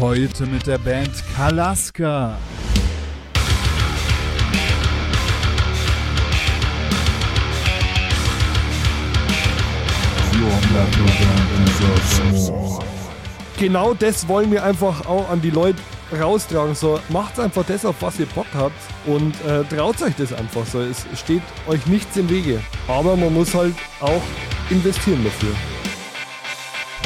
Heute mit der Band Kalaska. Genau das wollen wir einfach auch an die Leute raustragen. So, macht einfach das, auf was ihr Bock habt und äh, traut euch das einfach so. Es steht euch nichts im Wege. Aber man muss halt auch investieren dafür.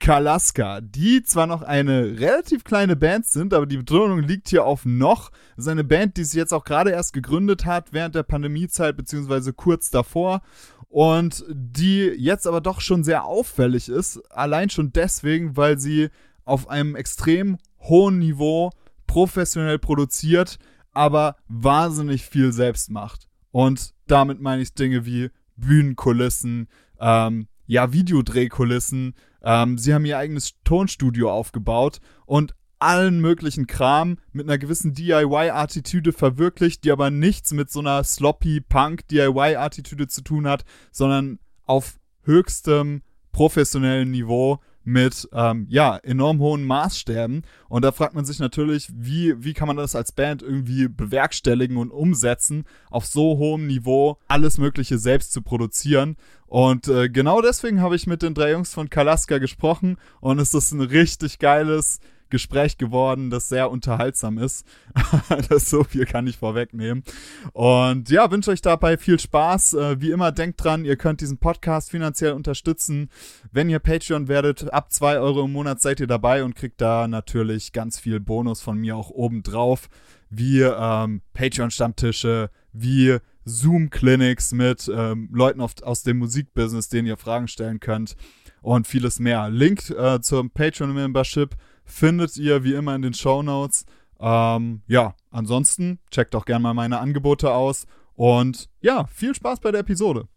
Kalaska, die zwar noch eine relativ kleine Band sind, aber die Betonung liegt hier auf noch. Das ist eine Band, die sich jetzt auch gerade erst gegründet hat, während der Pandemiezeit, beziehungsweise kurz davor. Und die jetzt aber doch schon sehr auffällig ist. Allein schon deswegen, weil sie auf einem extrem hohen Niveau professionell produziert, aber wahnsinnig viel selbst macht. Und damit meine ich Dinge wie Bühnenkulissen, ähm, ja, Videodrehkulissen. Ähm, sie haben ihr eigenes Tonstudio aufgebaut und allen möglichen Kram mit einer gewissen DIY-Attitüde verwirklicht, die aber nichts mit so einer sloppy Punk-DIY-Attitüde zu tun hat, sondern auf höchstem professionellen Niveau mit ähm, ja enorm hohen Maßstäben. Und da fragt man sich natürlich, wie wie kann man das als Band irgendwie bewerkstelligen und umsetzen, auf so hohem Niveau alles Mögliche selbst zu produzieren. Und äh, genau deswegen habe ich mit den drei Jungs von Kalaska gesprochen. Und es ist ein richtig geiles Gespräch geworden, das sehr unterhaltsam ist. das so viel kann ich vorwegnehmen. Und ja, wünsche euch dabei viel Spaß. Äh, wie immer, denkt dran, ihr könnt diesen Podcast finanziell unterstützen. Wenn ihr Patreon werdet, ab zwei Euro im Monat seid ihr dabei und kriegt da natürlich ganz viel Bonus von mir auch oben drauf. Wie ähm, Patreon-Stammtische, wie Zoom-Clinics mit ähm, Leuten auf, aus dem Musikbusiness, denen ihr Fragen stellen könnt und vieles mehr. Link äh, zum Patreon-Membership findet ihr wie immer in den Show Notes. Ähm, ja, ansonsten checkt doch gerne mal meine Angebote aus und ja, viel Spaß bei der Episode.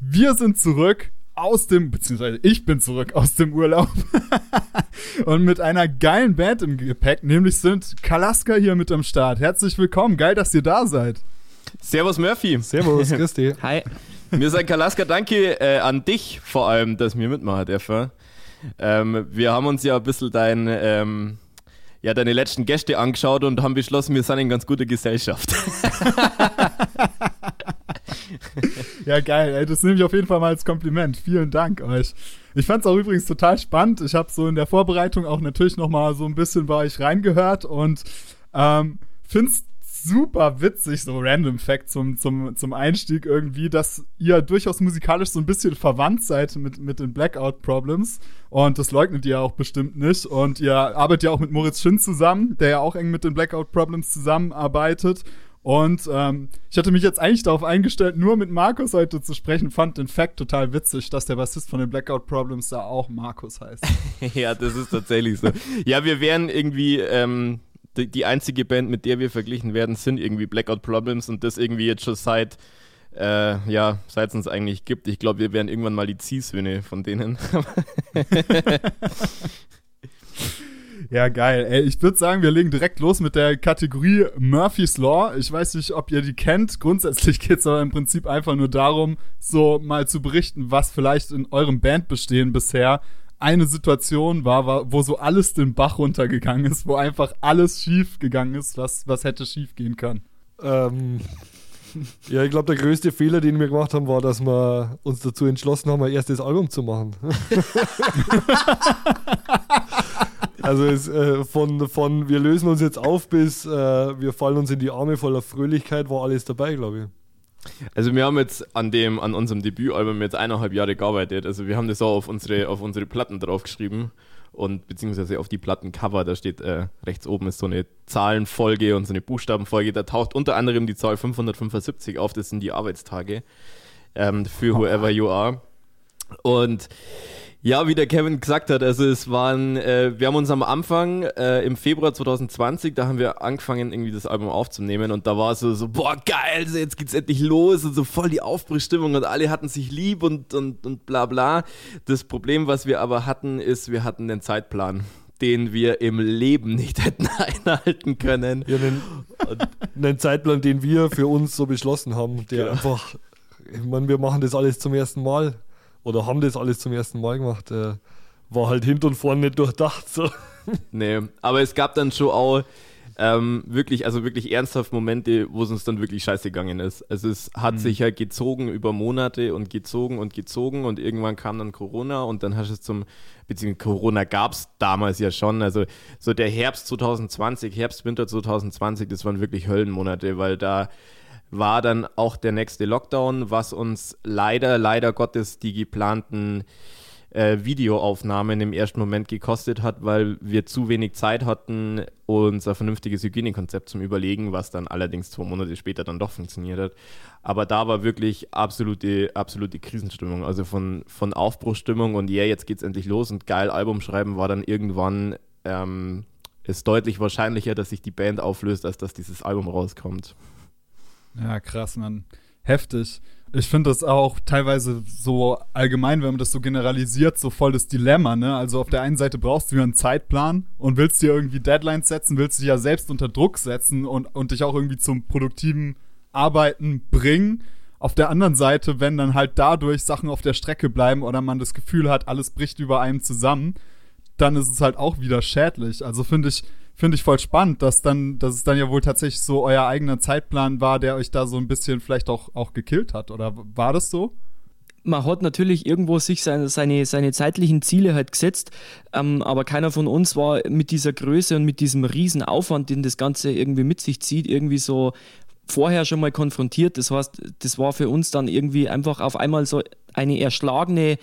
Wir sind zurück aus dem, beziehungsweise ich bin zurück aus dem Urlaub und mit einer geilen Band im Gepäck, nämlich sind Kalaska hier mit am Start. Herzlich willkommen, geil, dass ihr da seid. Servus Murphy. Servus, Christi. Hi. Wir sagen Kalaska, danke äh, an dich vor allem, dass wir mitmachen dürfen. Ähm, wir haben uns ja ein bisschen dein, ähm, ja, deine letzten Gäste angeschaut und haben beschlossen, wir sind in ganz guter Gesellschaft. ja, geil. Ey, das nehme ich auf jeden Fall mal als Kompliment. Vielen Dank euch. Ich fand es auch übrigens total spannend. Ich habe so in der Vorbereitung auch natürlich noch mal so ein bisschen bei euch reingehört und ähm, finde es super witzig, so Random Fact zum, zum, zum Einstieg irgendwie, dass ihr durchaus musikalisch so ein bisschen verwandt seid mit, mit den Blackout Problems. Und das leugnet ihr auch bestimmt nicht. Und ihr arbeitet ja auch mit Moritz Schinn zusammen, der ja auch eng mit den Blackout Problems zusammenarbeitet. Und ähm, ich hatte mich jetzt eigentlich darauf eingestellt, nur mit Markus heute zu sprechen, fand den Fact total witzig, dass der Bassist von den Blackout Problems da auch Markus heißt. ja, das ist tatsächlich so. Ja, wir wären irgendwie ähm, die, die, einzige Band, mit der wir verglichen werden, sind irgendwie Blackout Problems und das irgendwie jetzt schon seit, äh, ja, seit es uns eigentlich gibt. Ich glaube, wir wären irgendwann mal die Ziehsöhne von denen. Ja, geil. Ey, ich würde sagen, wir legen direkt los mit der Kategorie Murphy's Law. Ich weiß nicht, ob ihr die kennt. Grundsätzlich geht es aber im Prinzip einfach nur darum, so mal zu berichten, was vielleicht in eurem Bandbestehen bisher eine Situation war, wo so alles den Bach runtergegangen ist, wo einfach alles schief gegangen ist, was, was hätte schief gehen können. Ähm, ja, ich glaube, der größte Fehler, den wir gemacht haben, war, dass wir uns dazu entschlossen haben, ein erstes Album zu machen. also es, äh, von, von wir lösen uns jetzt auf bis äh, wir fallen uns in die Arme voller Fröhlichkeit, war alles dabei, glaube ich. Also wir haben jetzt an dem, an unserem Debütalbum jetzt eineinhalb Jahre gearbeitet. Also wir haben das auch auf unsere, auf unsere Platten draufgeschrieben und beziehungsweise auf die Plattencover, da steht äh, rechts oben ist so eine Zahlenfolge und so eine Buchstabenfolge. Da taucht unter anderem die Zahl 575 auf, das sind die Arbeitstage ähm, für Whoever You Are. Und Ja, wie der Kevin gesagt hat, also es waren, äh, wir haben uns am Anfang äh, im Februar 2020, da haben wir angefangen, irgendwie das Album aufzunehmen und da war es so, so, boah, geil, so jetzt geht's endlich los und so voll die Aufbruchstimmung und alle hatten sich lieb und, und, und bla bla. Das Problem, was wir aber hatten, ist, wir hatten den Zeitplan den wir im Leben nicht hätten einhalten können. Ja, einen, einen Zeitplan, den wir für uns so beschlossen haben, der ja. einfach, ich meine, wir machen das alles zum ersten Mal oder haben das alles zum ersten Mal gemacht, äh, war halt hinten und vorne nicht durchdacht. So. Nee, aber es gab dann schon auch ähm, wirklich, also wirklich ernsthaft Momente, wo es uns dann wirklich scheiße gegangen ist. Also es hat mhm. sich halt gezogen über Monate und gezogen und gezogen und irgendwann kam dann Corona und dann hast du es zum, beziehungsweise Corona gab es damals ja schon, also so der Herbst 2020, Herbst, Winter 2020, das waren wirklich Höllenmonate, weil da war dann auch der nächste Lockdown, was uns leider, leider Gottes die geplanten äh, Videoaufnahmen im ersten Moment gekostet hat, weil wir zu wenig Zeit hatten, unser vernünftiges Hygienekonzept zum Überlegen, was dann allerdings zwei Monate später dann doch funktioniert hat. Aber da war wirklich absolute, absolute Krisenstimmung, also von, von Aufbruchstimmung und ja, yeah, jetzt geht's endlich los und geil Album schreiben war dann irgendwann ähm, ist deutlich wahrscheinlicher, dass sich die Band auflöst, als dass dieses Album rauskommt. Ja, krass, Mann. Heftig. Ich finde das auch teilweise so allgemein, wenn man das so generalisiert, so voll das Dilemma, ne? Also auf der einen Seite brauchst du ja einen Zeitplan und willst dir irgendwie Deadlines setzen, willst dich ja selbst unter Druck setzen und, und dich auch irgendwie zum produktiven Arbeiten bringen. Auf der anderen Seite, wenn dann halt dadurch Sachen auf der Strecke bleiben oder man das Gefühl hat, alles bricht über einem zusammen, dann ist es halt auch wieder schädlich. Also finde ich, finde ich voll spannend, dass dann, dass es dann ja wohl tatsächlich so euer eigener Zeitplan war, der euch da so ein bisschen vielleicht auch, auch gekillt hat. Oder war das so? man hat natürlich irgendwo sich seine, seine, seine zeitlichen Ziele halt gesetzt, ähm, aber keiner von uns war mit dieser Größe und mit diesem riesen Aufwand, den das Ganze irgendwie mit sich zieht, irgendwie so vorher schon mal konfrontiert. Das heißt, das war für uns dann irgendwie einfach auf einmal so eine erschlagene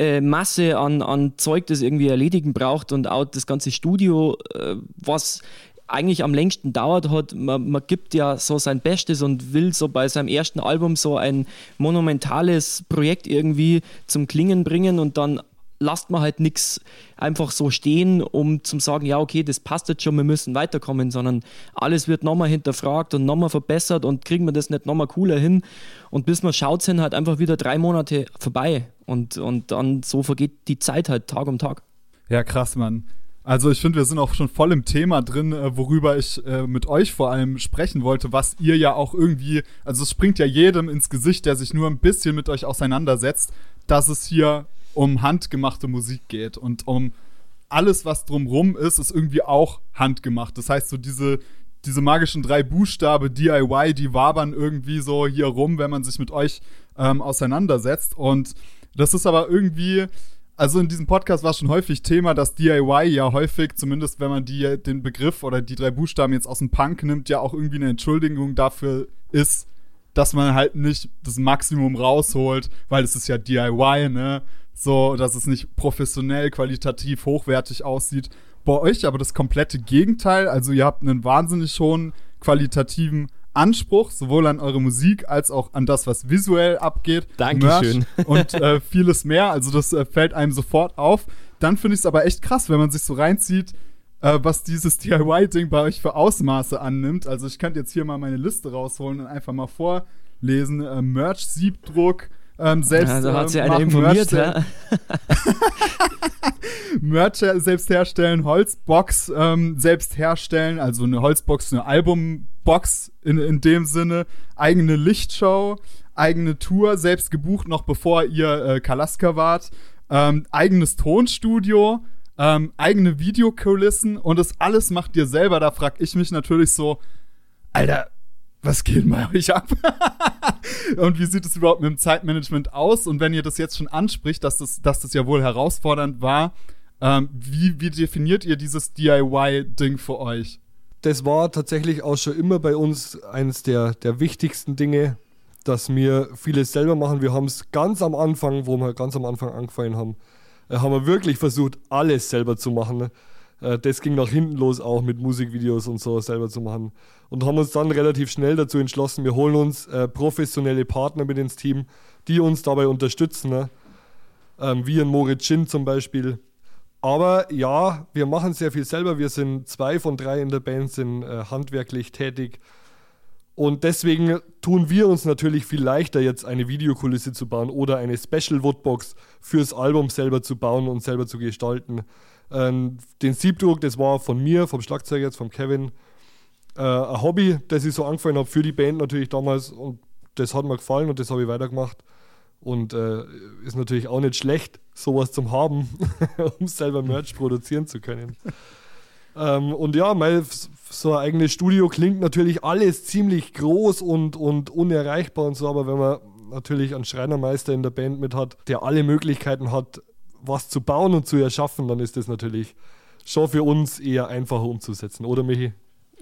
äh, Masse an, an Zeug, das irgendwie erledigen braucht und auch das ganze Studio, äh, was eigentlich am längsten dauert hat. Man, man, gibt ja so sein Bestes und will so bei seinem ersten Album so ein monumentales Projekt irgendwie zum Klingen bringen und dann lasst man halt nichts einfach so stehen, um zu sagen, ja, okay, das passt jetzt schon, wir müssen weiterkommen, sondern alles wird nochmal hinterfragt und nochmal verbessert und kriegen wir das nicht nochmal cooler hin. Und bis man schaut, sind halt einfach wieder drei Monate vorbei und, und dann so vergeht die Zeit halt Tag um Tag. Ja, krass, Mann. Also ich finde, wir sind auch schon voll im Thema drin, äh, worüber ich äh, mit euch vor allem sprechen wollte, was ihr ja auch irgendwie, also es springt ja jedem ins Gesicht, der sich nur ein bisschen mit euch auseinandersetzt, dass es hier um handgemachte Musik geht und um alles, was drumrum ist, ist irgendwie auch handgemacht. Das heißt, so diese, diese magischen drei Buchstabe DIY, die wabern irgendwie so hier rum, wenn man sich mit euch ähm, auseinandersetzt. Und das ist aber irgendwie, also in diesem Podcast war schon häufig Thema, dass DIY ja häufig, zumindest wenn man die, den Begriff oder die drei Buchstaben jetzt aus dem Punk nimmt, ja auch irgendwie eine Entschuldigung dafür ist, dass man halt nicht das Maximum rausholt, weil es ist ja DIY, ne? so dass es nicht professionell, qualitativ hochwertig aussieht. Bei euch aber das komplette Gegenteil. Also ihr habt einen wahnsinnig hohen qualitativen Anspruch, sowohl an eure Musik als auch an das, was visuell abgeht. Dankeschön. und äh, vieles mehr. Also das äh, fällt einem sofort auf. Dann finde ich es aber echt krass, wenn man sich so reinzieht, äh, was dieses DIY-Ding bei euch für Ausmaße annimmt. Also ich könnte jetzt hier mal meine Liste rausholen und einfach mal vorlesen. Äh, Merch, Siebdruck, ähm, selbst ja, so hat sie ähm, einer informiert, Merch? Merch selbst herstellen, Holzbox ähm, selbst herstellen, also eine Holzbox, eine Albumbox in, in dem Sinne, eigene Lichtshow, eigene Tour, selbst gebucht, noch bevor ihr äh, Kalaska wart, ähm, eigenes Tonstudio, ähm, eigene Videokulissen und das alles macht ihr selber. Da frag ich mich natürlich so, Alter, was geht bei euch ab? und wie sieht es überhaupt mit dem Zeitmanagement aus? Und wenn ihr das jetzt schon anspricht, dass das, dass das ja wohl herausfordernd war, ähm, wie, wie definiert ihr dieses DIY-Ding für euch? Das war tatsächlich auch schon immer bei uns eines der, der wichtigsten Dinge, dass wir vieles selber machen. Wir haben es ganz am Anfang, wo wir ganz am Anfang angefangen haben, äh, haben wir wirklich versucht, alles selber zu machen. Äh, das ging nach hinten los, auch mit Musikvideos und so selber zu machen. Und haben uns dann relativ schnell dazu entschlossen, wir holen uns äh, professionelle Partner mit ins Team, die uns dabei unterstützen. Ne? ähm, wie ein Moritz Schinn zum Beispiel. Aber ja, wir machen sehr viel selber. Wir sind zwei von drei in der Band, sind äh, handwerklich tätig. Und deswegen tun wir uns natürlich viel leichter, jetzt eine Videokulisse zu bauen oder eine Special Woodbox fürs Album selber zu bauen und selber zu gestalten. Ähm, den Siebdruck, das war von mir, vom Schlagzeuger jetzt, vom Kevin, äh, ein Hobby, das ich so angefangen habe für die Band natürlich damals und das hat mir gefallen und das habe ich weitergemacht. Und äh, ist natürlich auch nicht schlecht, sowas zu haben, um selber Merch produzieren zu können. Ähm, und ja, mein, so ein eigenes Studio klingt natürlich alles ziemlich groß und, und unerreichbar und so, aber wenn man natürlich einen Schreinermeister in der Band mit hat, der alle Möglichkeiten hat, was zu bauen und zu erschaffen, dann ist das natürlich schon für uns eher einfacher umzusetzen, oder Michi?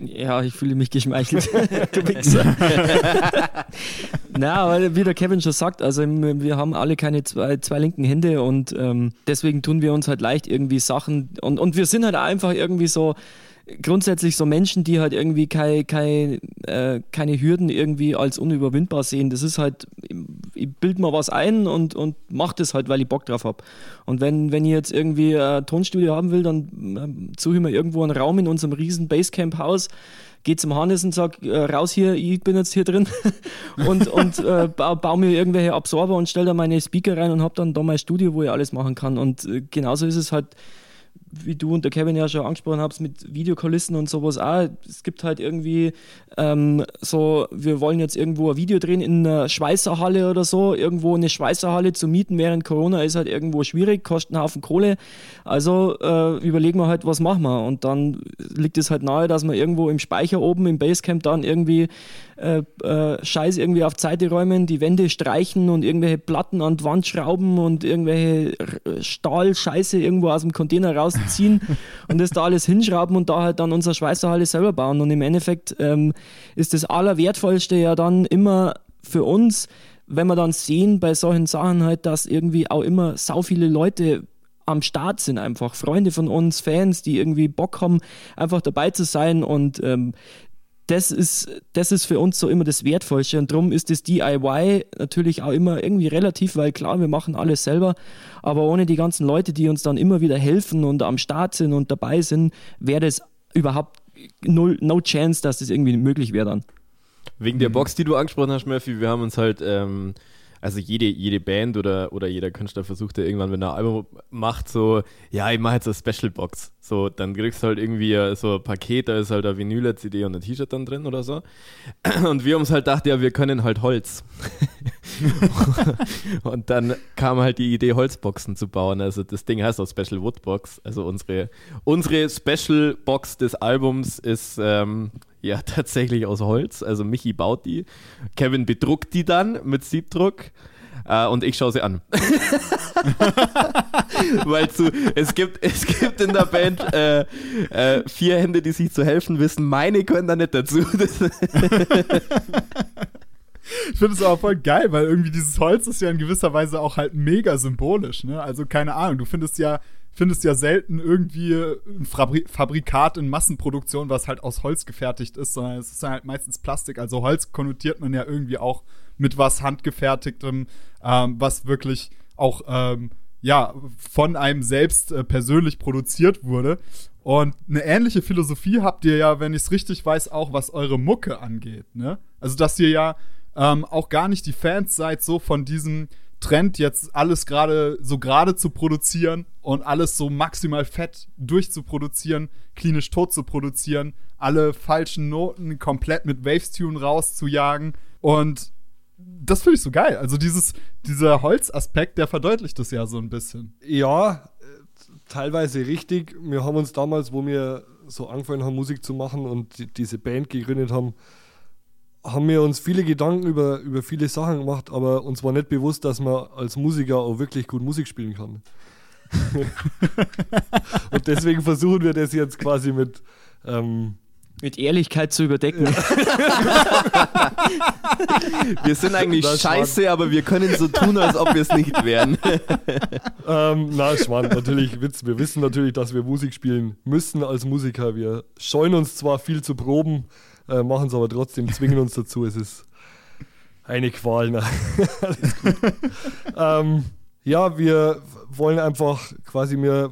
Ja, ich fühle mich geschmeichelt. du Wichser. Na, aber wie der Kevin schon sagt, also wir haben alle keine zwei, zwei linken Hände und ähm, deswegen tun wir uns halt leicht irgendwie Sachen und, und wir sind halt einfach irgendwie so grundsätzlich so Menschen, die halt irgendwie keine, keine, äh, keine Hürden irgendwie als unüberwindbar sehen. Das ist halt, ich bild mal was ein und, und mach das halt, weil ich Bock drauf habe. Und wenn, wenn ich jetzt irgendwie ein Tonstudio haben will, dann äh, suche ich mir irgendwo einen Raum in unserem riesen Basecamp-Haus, gehe zum Hannes und sag äh, raus hier, ich bin jetzt hier drin und, und äh, baue bau mir irgendwelche Absorber und stelle da meine Speaker rein und habe dann da mein Studio, wo ich alles machen kann. Und äh, genauso ist es halt wie du und der Kevin ja schon angesprochen habt, mit Videokulissen und sowas auch. Es gibt halt irgendwie ähm, so, wir wollen jetzt irgendwo ein Video drehen in einer Schweißerhalle oder so. Irgendwo eine Schweißerhalle zu mieten während Corona ist halt irgendwo schwierig, kostet einen Haufen Kohle. Also äh, überlegen wir halt, was machen wir. Und dann liegt es halt nahe, dass wir irgendwo im Speicher oben im Basecamp dann irgendwie äh, äh, Scheiß irgendwie auf Seite räumen, die Wände streichen und irgendwelche Platten an die Wand schrauben und irgendwelche Stahlscheiße irgendwo aus dem Container rausziehen und das da alles hinschrauben und da halt dann unsere Schweißerhalle selber bauen. Und im Endeffekt ähm, ist das Allerwertvollste ja dann immer für uns, wenn wir dann sehen bei solchen Sachen halt, dass irgendwie auch immer sau viele Leute am Start sind einfach. Freunde von uns, Fans, die irgendwie Bock haben, einfach dabei zu sein und ähm, das ist, das ist für uns so immer das Wertvollste. Und darum ist das DIY natürlich auch immer irgendwie relativ, weil klar, wir machen alles selber, aber ohne die ganzen Leute, die uns dann immer wieder helfen und am Start sind und dabei sind, wäre das überhaupt null, no chance, dass das irgendwie möglich wäre dann. Wegen der Box, die du angesprochen hast, Murphy, wir haben uns halt ähm, also jede, jede Band oder, oder jeder Künstler versucht ja irgendwann, wenn er ein Album macht, so, ja, ich mache jetzt eine Special Box. So, dann kriegst du halt irgendwie so ein Paket, da ist halt eine Vinyl, CD und ein T-Shirt dann drin oder so. Und wir uns halt gedacht, ja, wir können halt Holz. und dann kam halt die Idee, Holzboxen zu bauen. Also das Ding heißt auch Special Wood Box. Also unsere, unsere Special Box des Albums ist ähm, ja, tatsächlich aus Holz. Also Michi baut die. Kevin bedruckt die dann mit Siebdruck. Äh, und ich schaue sie an. Weil zu, es, gibt, es gibt in der Band äh, äh, vier Hände, die sich zu helfen wissen. Meine können da nicht dazu. Ich finde es aber voll geil, weil irgendwie dieses Holz ist ja in gewisser Weise auch halt mega symbolisch, ne? Also keine Ahnung, du findest ja findest ja selten irgendwie ein Fabri Fabrikat in Massenproduktion, was halt aus Holz gefertigt ist, sondern es ist halt meistens Plastik. Also Holz konnotiert man ja irgendwie auch mit was handgefertigtem, ähm, was wirklich auch ähm, ja von einem selbst äh, persönlich produziert wurde. Und eine ähnliche Philosophie habt ihr ja, wenn ich es richtig weiß, auch was eure Mucke angeht. Ne? Also dass ihr ja ähm, auch gar nicht die Fans seid so von diesem Trend, jetzt alles gerade so gerade zu produzieren und alles so maximal fett durchzuproduzieren, klinisch tot zu produzieren, alle falschen Noten komplett mit Waves-Tune rauszujagen. Und das finde ich so geil. Also dieses, dieser Holzaspekt, der verdeutlicht das ja so ein bisschen. Ja, teilweise richtig. Wir haben uns damals, wo wir so angefangen haben, Musik zu machen und diese Band gegründet haben, haben wir uns viele Gedanken über, über viele Sachen gemacht, aber uns war nicht bewusst, dass man als Musiker auch wirklich gut Musik spielen kann. und deswegen versuchen wir das jetzt quasi mit. Ähm, mit Ehrlichkeit zu überdecken. wir sind eigentlich das scheiße, Schwan. aber wir können so tun, als ob wir es nicht wären. ähm, na, Schwan, natürlich Witz. Wir wissen natürlich, dass wir Musik spielen müssen als Musiker. Wir scheuen uns zwar viel zu proben, äh, machen es aber trotzdem, zwingen uns dazu. Es ist eine Qual. Ne? ähm, Ja, wir wollen einfach quasi, wir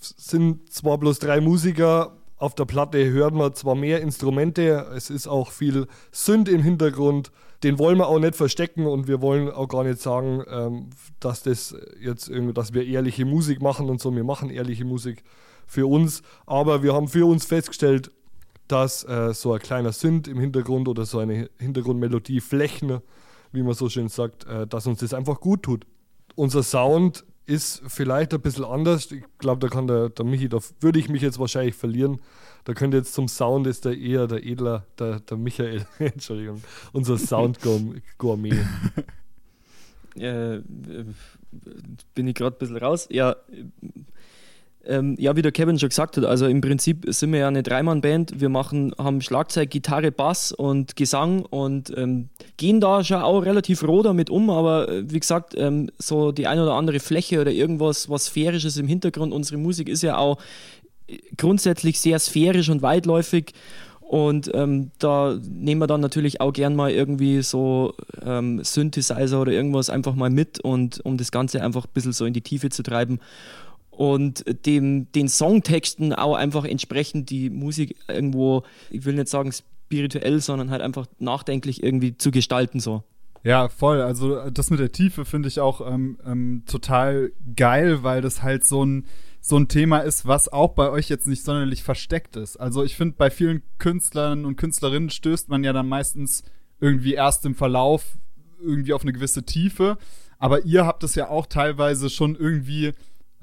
sind zwar bloß drei Musiker, auf der Platte hören wir zwar mehr Instrumente, es ist auch viel Synth im Hintergrund, den wollen wir auch nicht verstecken und wir wollen auch gar nicht sagen, ähm, dass das jetzt dass wir ehrliche Musik machen und so. Wir machen ehrliche Musik für uns, aber wir haben für uns festgestellt, dass äh, so ein kleiner Synth im Hintergrund oder so eine Hintergrundmelodie Flächen, wie man so schön sagt, äh, dass uns das einfach gut tut. Unser Sound ist vielleicht ein bisschen anders. Ich glaube, da kann der, der Michi, da würde ich mich jetzt wahrscheinlich verlieren. Da könnte jetzt zum Sound ist der eher der Edler, der, der Michael, Entschuldigung, unser Sound-Gourmet. äh, bin ich gerade ein bisschen raus. Ja, ähm, ja, wie der Kevin schon gesagt hat, also im Prinzip sind wir ja eine Dreimann-Band. Wir machen, haben Schlagzeug, Gitarre, Bass und Gesang und ähm, gehen da schon auch relativ roh damit um, aber äh, wie gesagt, ähm, so die eine oder andere Fläche oder irgendwas, was Sphärisches im Hintergrund. Unsere Musik ist ja auch äh, grundsätzlich sehr sphärisch und weitläufig. Und ähm, da nehmen wir dann natürlich auch gern mal irgendwie so ähm, Synthesizer oder irgendwas einfach mal mit und um das Ganze einfach ein bisschen so in die Tiefe zu treiben und dem, den Songtexten auch einfach entsprechend die Musik irgendwo, ich will nicht sagen spirituell, sondern halt einfach nachdenklich irgendwie zu gestalten so. Ja, voll. Also das mit der Tiefe finde ich auch ähm, ähm, total geil, weil das halt so ein so ein Thema ist, was auch bei euch jetzt nicht sonderlich versteckt ist. Also ich finde, bei vielen Künstlern und Künstlerinnen stößt man ja dann meistens irgendwie erst im Verlauf irgendwie auf eine gewisse Tiefe. Aber ihr habt es ja auch teilweise schon irgendwie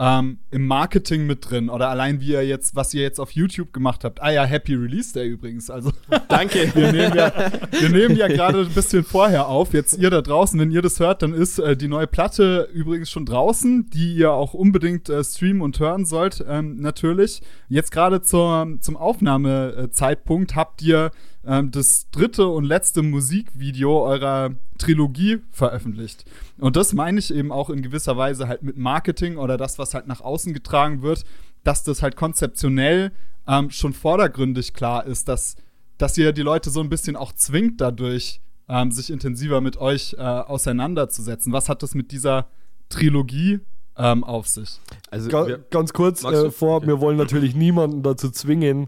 ähm, im Marketing mit drin oder allein wie ihr jetzt, was ihr jetzt auf YouTube gemacht habt. Ah ja, Happy Release Day übrigens. Also danke. wir nehmen ja, wir nehmen ja gerade ein bisschen vorher auf. Jetzt ihr da draußen, wenn ihr das hört, dann ist äh, die neue Platte übrigens schon draußen, die ihr auch unbedingt äh, streamen und hören sollt, ähm, natürlich. Jetzt gerade zum Aufnahmezeitpunkt habt ihr ähm, das dritte und letzte Musikvideo eurer Trilogie veröffentlicht. Und das meine ich eben auch in gewisser Weise halt mit Marketing oder das, was halt nach außen getragen wird, dass das halt konzeptionell ähm, schon vordergründig klar ist, dass, dass ihr die Leute so ein bisschen auch zwingt dadurch, ähm, sich intensiver mit euch äh, auseinanderzusetzen. Was hat das mit dieser Trilogie ähm, auf sich? Also Ga wir, ganz kurz äh, vor, wir wollen natürlich niemanden dazu zwingen,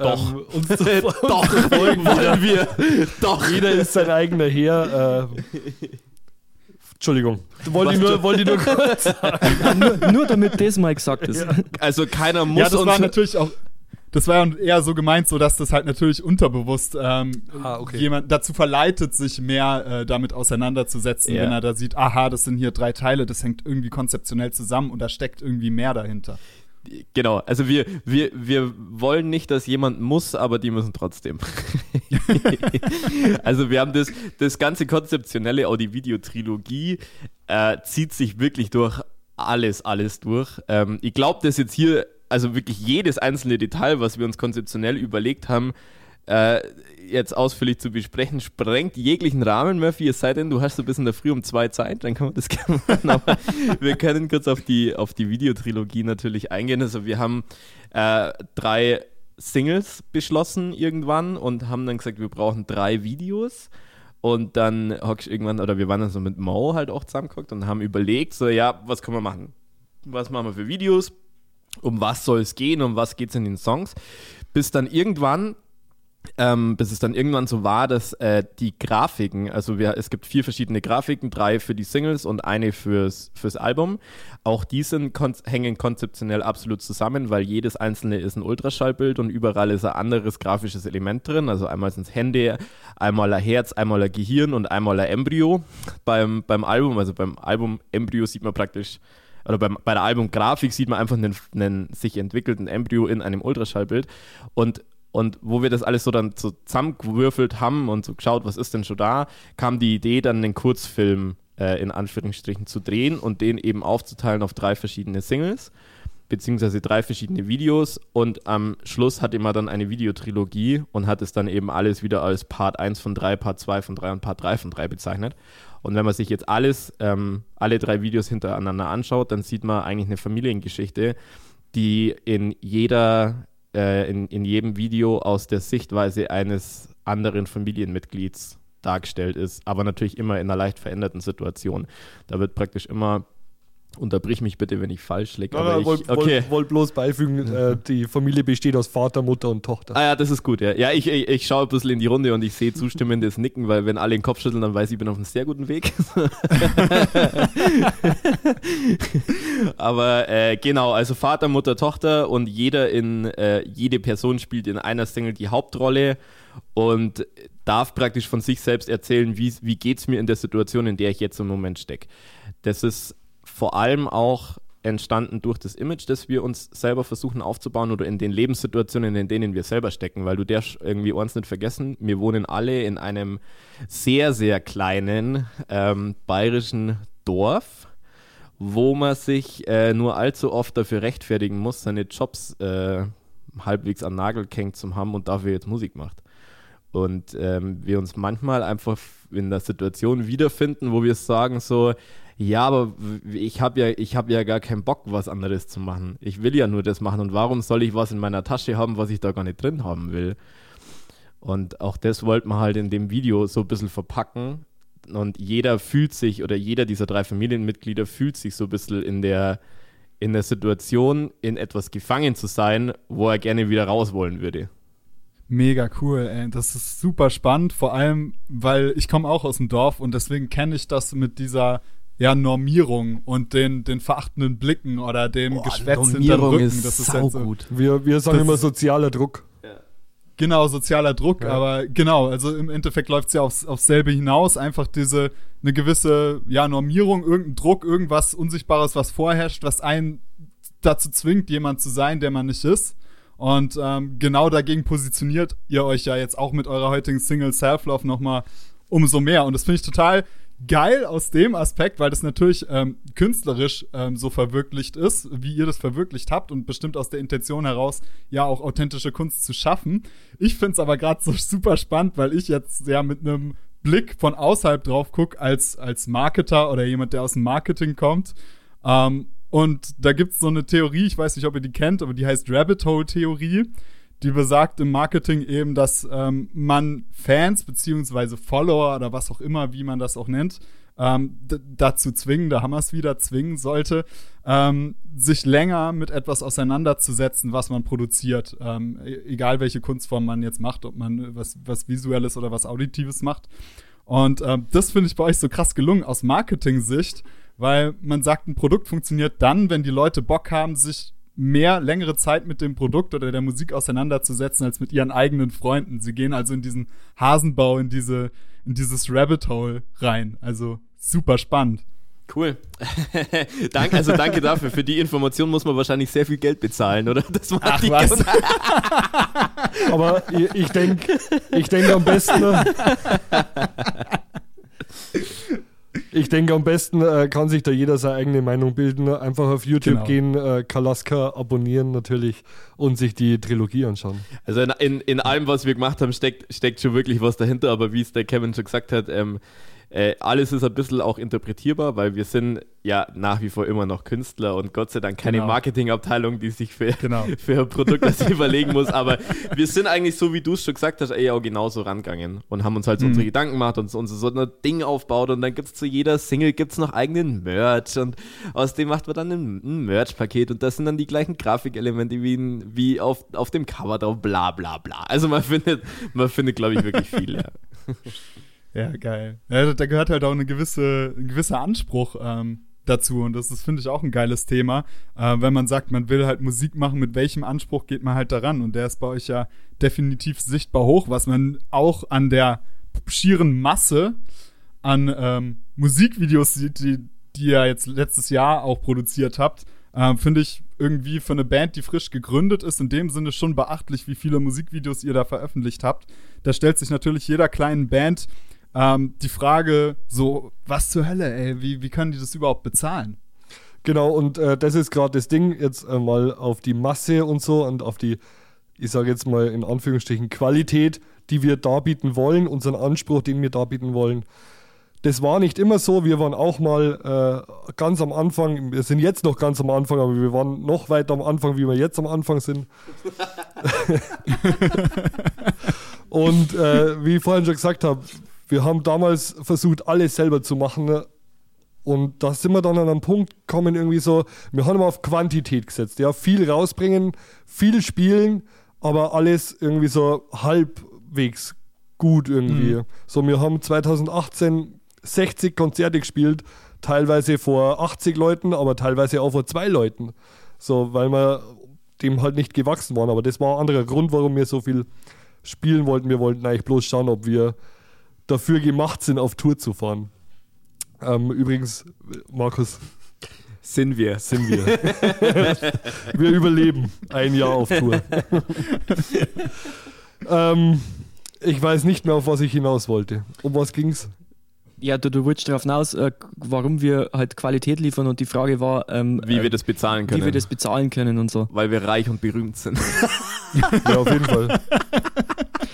doch. Ähm, uns zu Doch, wollen wir. Doch. Jeder ist sein eigener Herr. Äh, Entschuldigung. Wollte ich nur, wollte ich nur kurz sagen. nur, nur, damit das mal gesagt ist. Ja. Also keiner muss ja, das war natürlich auch das war ja eher so gemeint, so dass das halt natürlich unterbewusst ähm, ah, okay. jemand dazu verleitet, sich mehr äh, damit auseinanderzusetzen, yeah. wenn er da sieht, aha, das sind hier drei Teile, das hängt irgendwie konzeptionell zusammen und da steckt irgendwie mehr dahinter. Genau, also wir, wir, wir wollen nicht, dass jemand muss, aber die müssen trotzdem. also wir haben das, das ganze konzeptionelle Audio-Video-Trilogie äh, zieht sich wirklich durch alles, alles durch. Ähm, ich glaube, dass jetzt hier, also wirklich jedes einzelne Detail, was wir uns konzeptionell überlegt haben, äh, jetzt ausführlich zu besprechen, sprengt jeglichen Rahmen, Murphy, es sei denn, du hast so bis in der Früh um zwei Zeit, dann kann man das gerne machen. Aber wir können kurz auf die, auf die Videotrilogie natürlich eingehen. Also wir haben äh, drei Singles beschlossen irgendwann und haben dann gesagt, wir brauchen drei Videos. Und dann hockst irgendwann, oder wir waren dann so mit Mo halt auch zusammengeguckt und haben überlegt, so, ja, was können wir machen? Was machen wir für Videos? Um was soll es gehen? Um was geht es in den Songs? Bis dann irgendwann ähm, bis es dann irgendwann so war, dass äh, die Grafiken, also wir, es gibt vier verschiedene Grafiken, drei für die Singles und eine fürs, fürs Album. Auch die sind kon hängen konzeptionell absolut zusammen, weil jedes einzelne ist ein Ultraschallbild und überall ist ein anderes grafisches Element drin. Also einmal sind es Hände, einmal ein Herz, einmal ein Gehirn und einmal ein Embryo. Beim, beim Album, also beim Album Embryo sieht man praktisch oder beim, bei der Albumgrafik sieht man einfach einen, einen sich entwickelten Embryo in einem Ultraschallbild. Und und wo wir das alles so dann so zusammengewürfelt haben und so geschaut, was ist denn schon da, kam die Idee, dann einen Kurzfilm äh, in Anführungsstrichen zu drehen und den eben aufzuteilen auf drei verschiedene Singles, beziehungsweise drei verschiedene Videos. Und am Schluss hatte man dann eine Videotrilogie und hat es dann eben alles wieder als Part 1 von 3, Part 2 von 3 und Part 3 von 3 bezeichnet. Und wenn man sich jetzt alles, ähm, alle drei Videos hintereinander anschaut, dann sieht man eigentlich eine Familiengeschichte, die in jeder äh, in, in jedem Video aus der Sichtweise eines anderen Familienmitglieds dargestellt ist, aber natürlich immer in einer leicht veränderten Situation. Da wird praktisch immer Unterbrich mich bitte, wenn ich falsch liege. Nein, aber nein, ich, wollte okay. wollt, wollt bloß beifügen, äh, die Familie besteht aus Vater, Mutter und Tochter. Ah ja, das ist gut, ja. Ja, ich, ich, ich schaue ein bisschen in die Runde und ich sehe zustimmendes Nicken, weil wenn alle den Kopf schütteln, dann weiß ich, ich bin auf einem sehr guten Weg. Aber äh, genau, also Vater, Mutter, Tochter und jeder in, äh, jede Person spielt in einer Single die Hauptrolle und darf praktisch von sich selbst erzählen, wie, wie geht es mir in der Situation, in der ich jetzt im Moment stecke. Das ist vor allem auch entstanden durch das Image, das wir uns selber versuchen aufzubauen oder in den Lebenssituationen, in denen wir selber stecken, weil du darfst irgendwie uns nicht vergessen, wir wohnen alle in einem sehr, sehr kleinen ähm, bayerischen Dorf, wo man sich äh, nur allzu oft dafür rechtfertigen muss, seine Jobs äh, halbwegs an Nagel gehängt zu haben und dafür jetzt Musik macht. Und ähm, wir uns manchmal einfach in der Situation wiederfinden, wo wir sagen so, ja, aber ich habe ja, habe ja gar keinen Bock, was anderes zu machen. Ich will ja nur das machen und warum soll ich was in meiner Tasche haben, was ich da gar nicht drin haben will? Und auch das wollte man halt in dem Video so ein bisschen verpacken. Und jeder fühlt sich oder jeder dieser drei Familienmitglieder fühlt sich so ein bisschen in der, in der Situation, in etwas gefangen zu sein, wo er gerne wieder raus wollen würde. Mega cool, ey. Das ist super spannend, vor allem, weil ich komme auch aus dem Dorf und deswegen kenne ich das mit dieser ja, Normierung und den, den verachtenden Blicken oder dem Boah, Geschwätz hinterm Normierung Rücken. ist das ist halt so, saugut. Wir, wir sagen Das immer sozialer Druck. Genau, sozialer Druck, Ja. aber genau, also im Endeffekt läuft es ja aufs, aufs selbe hinaus, einfach diese, eine gewisse, ja, Normierung, irgendein Druck, irgendwas Unsichtbares, was vorherrscht, was einen dazu zwingt, jemand zu sein, der man nicht ist. Und ähm, genau dagegen positioniert ihr euch ja jetzt auch mit eurer heutigen Single Self-Love nochmal umso mehr. Und das finde ich total geil aus dem Aspekt, weil das natürlich ähm, künstlerisch ähm, so verwirklicht ist, wie ihr das verwirklicht habt und bestimmt aus der Intention heraus, ja auch authentische Kunst zu schaffen. Ich finde es aber gerade so super spannend, weil ich jetzt ja mit einem Blick von außerhalb drauf gucke, als, als Marketer oder jemand, der aus dem Marketing kommt. Ähm, und da gibt es so eine Theorie, ich weiß nicht, ob ihr die kennt, aber die heißt Rabbit Hole Theorie. Die besagt im Marketing eben, dass ähm, man Fans beziehungsweise Follower oder was auch immer, wie man das auch nennt, ähm, dazu zwingen, da haben wir es wieder, zwingen sollte, ähm, sich länger mit etwas auseinanderzusetzen, was man produziert. Ähm, e- egal welche Kunstform man jetzt macht, ob man was, was Visuelles oder was Auditives macht. Und ähm, das finde ich bei euch so krass gelungen aus Marketing-Sicht, weil man sagt, ein Produkt funktioniert dann, wenn die Leute Bock haben, sich mehr längere Zeit mit dem Produkt oder der Musik auseinanderzusetzen als mit ihren eigenen Freunden. Sie gehen also in diesen Hasenbau, in diese, in dieses Rabbit Hole rein. Also super spannend. Cool. danke, also danke dafür. Für die Information muss man wahrscheinlich sehr viel Geld bezahlen, oder? Das war Ach die was. Aber ich, ich denke ich denk am besten. Ich denke, am besten äh, kann sich da jeder seine eigene Meinung bilden. Einfach auf YouTube Genau. gehen, äh, Kalaska abonnieren natürlich und sich die Trilogie anschauen. Also in, in, in allem, was wir gemacht haben, steckt, steckt schon wirklich was dahinter, aber wie es der Kevin schon gesagt hat, ähm, äh, alles ist ein bisschen auch interpretierbar, weil wir sind ja nach wie vor immer noch Künstler und Gott sei Dank keine Genau. Marketingabteilung, die sich für, Genau. für ein Produkt das überlegen muss, aber wir sind eigentlich so, wie du es schon gesagt hast, eher auch genauso rangegangen und haben uns halt so Mhm. unsere Gedanken gemacht und so, uns so ein Ding aufbaut und dann gibt es zu jeder Single gibt's noch eigenen Merch und aus dem macht man dann ein, ein Merch-Paket und das sind dann die gleichen Grafikelemente wie, wie auf, auf dem Cover drauf, bla bla bla. Also man findet, man findet glaube ich wirklich viel, ja. Ja, geil. Ja, da gehört halt auch eine gewisse, ein gewisser Anspruch ähm, dazu und das ist, finde ich, auch ein geiles Thema. Äh, wenn man sagt, man will halt Musik machen, mit welchem Anspruch geht man halt daran? Und der ist bei euch ja definitiv sichtbar hoch, was man auch an der schieren Masse an ähm, Musikvideos sieht, die, die ihr jetzt letztes Jahr auch produziert habt. Ähm, Finde ich irgendwie für eine Band, die frisch gegründet ist, in dem Sinne schon beachtlich, wie viele Musikvideos ihr da veröffentlicht habt. Da stellt sich natürlich jeder kleinen Band ähm, die Frage, so, was zur Hölle, ey, wie, wie können die das überhaupt bezahlen? Genau, und äh, das ist gerade das Ding, jetzt äh, mal auf die Masse und so und auf die, ich sage jetzt mal in Anführungsstrichen, Qualität, die wir darbieten wollen, unseren Anspruch, den wir darbieten wollen. Das war nicht immer so. Wir waren auch mal äh, ganz am Anfang, wir sind jetzt noch ganz am Anfang, aber wir waren noch weiter am Anfang, wie wir jetzt am Anfang sind. und äh, wie ich vorhin schon gesagt habe, wir haben damals versucht, alles selber zu machen. ne? Und da sind wir dann an einem Punkt gekommen, irgendwie so, wir haben auf Quantität gesetzt, ja, viel rausbringen, viel spielen, aber alles irgendwie so halbwegs gut irgendwie. Mhm. So, wir haben 2018 60 Konzerte gespielt, teilweise vor 80 Leuten, aber teilweise auch vor zwei Leuten. So, weil wir dem halt nicht gewachsen waren. Aber das war ein anderer Grund, warum wir so viel spielen wollten. Wir wollten eigentlich bloß schauen, ob wir dafür gemacht sind, auf Tour zu fahren. Ähm, übrigens, Markus. Sind wir. Sind wir. wir überleben ein Jahr auf Tour. ähm, ich weiß nicht mehr, auf was ich hinaus wollte. Um was ging's? Ja, du, du wolltest darauf hinaus, äh, warum wir halt Qualität liefern und die Frage war, ähm, wie wir das bezahlen können. Wie wir das bezahlen können und so. Weil wir reich und berühmt sind. ja, auf jeden Fall.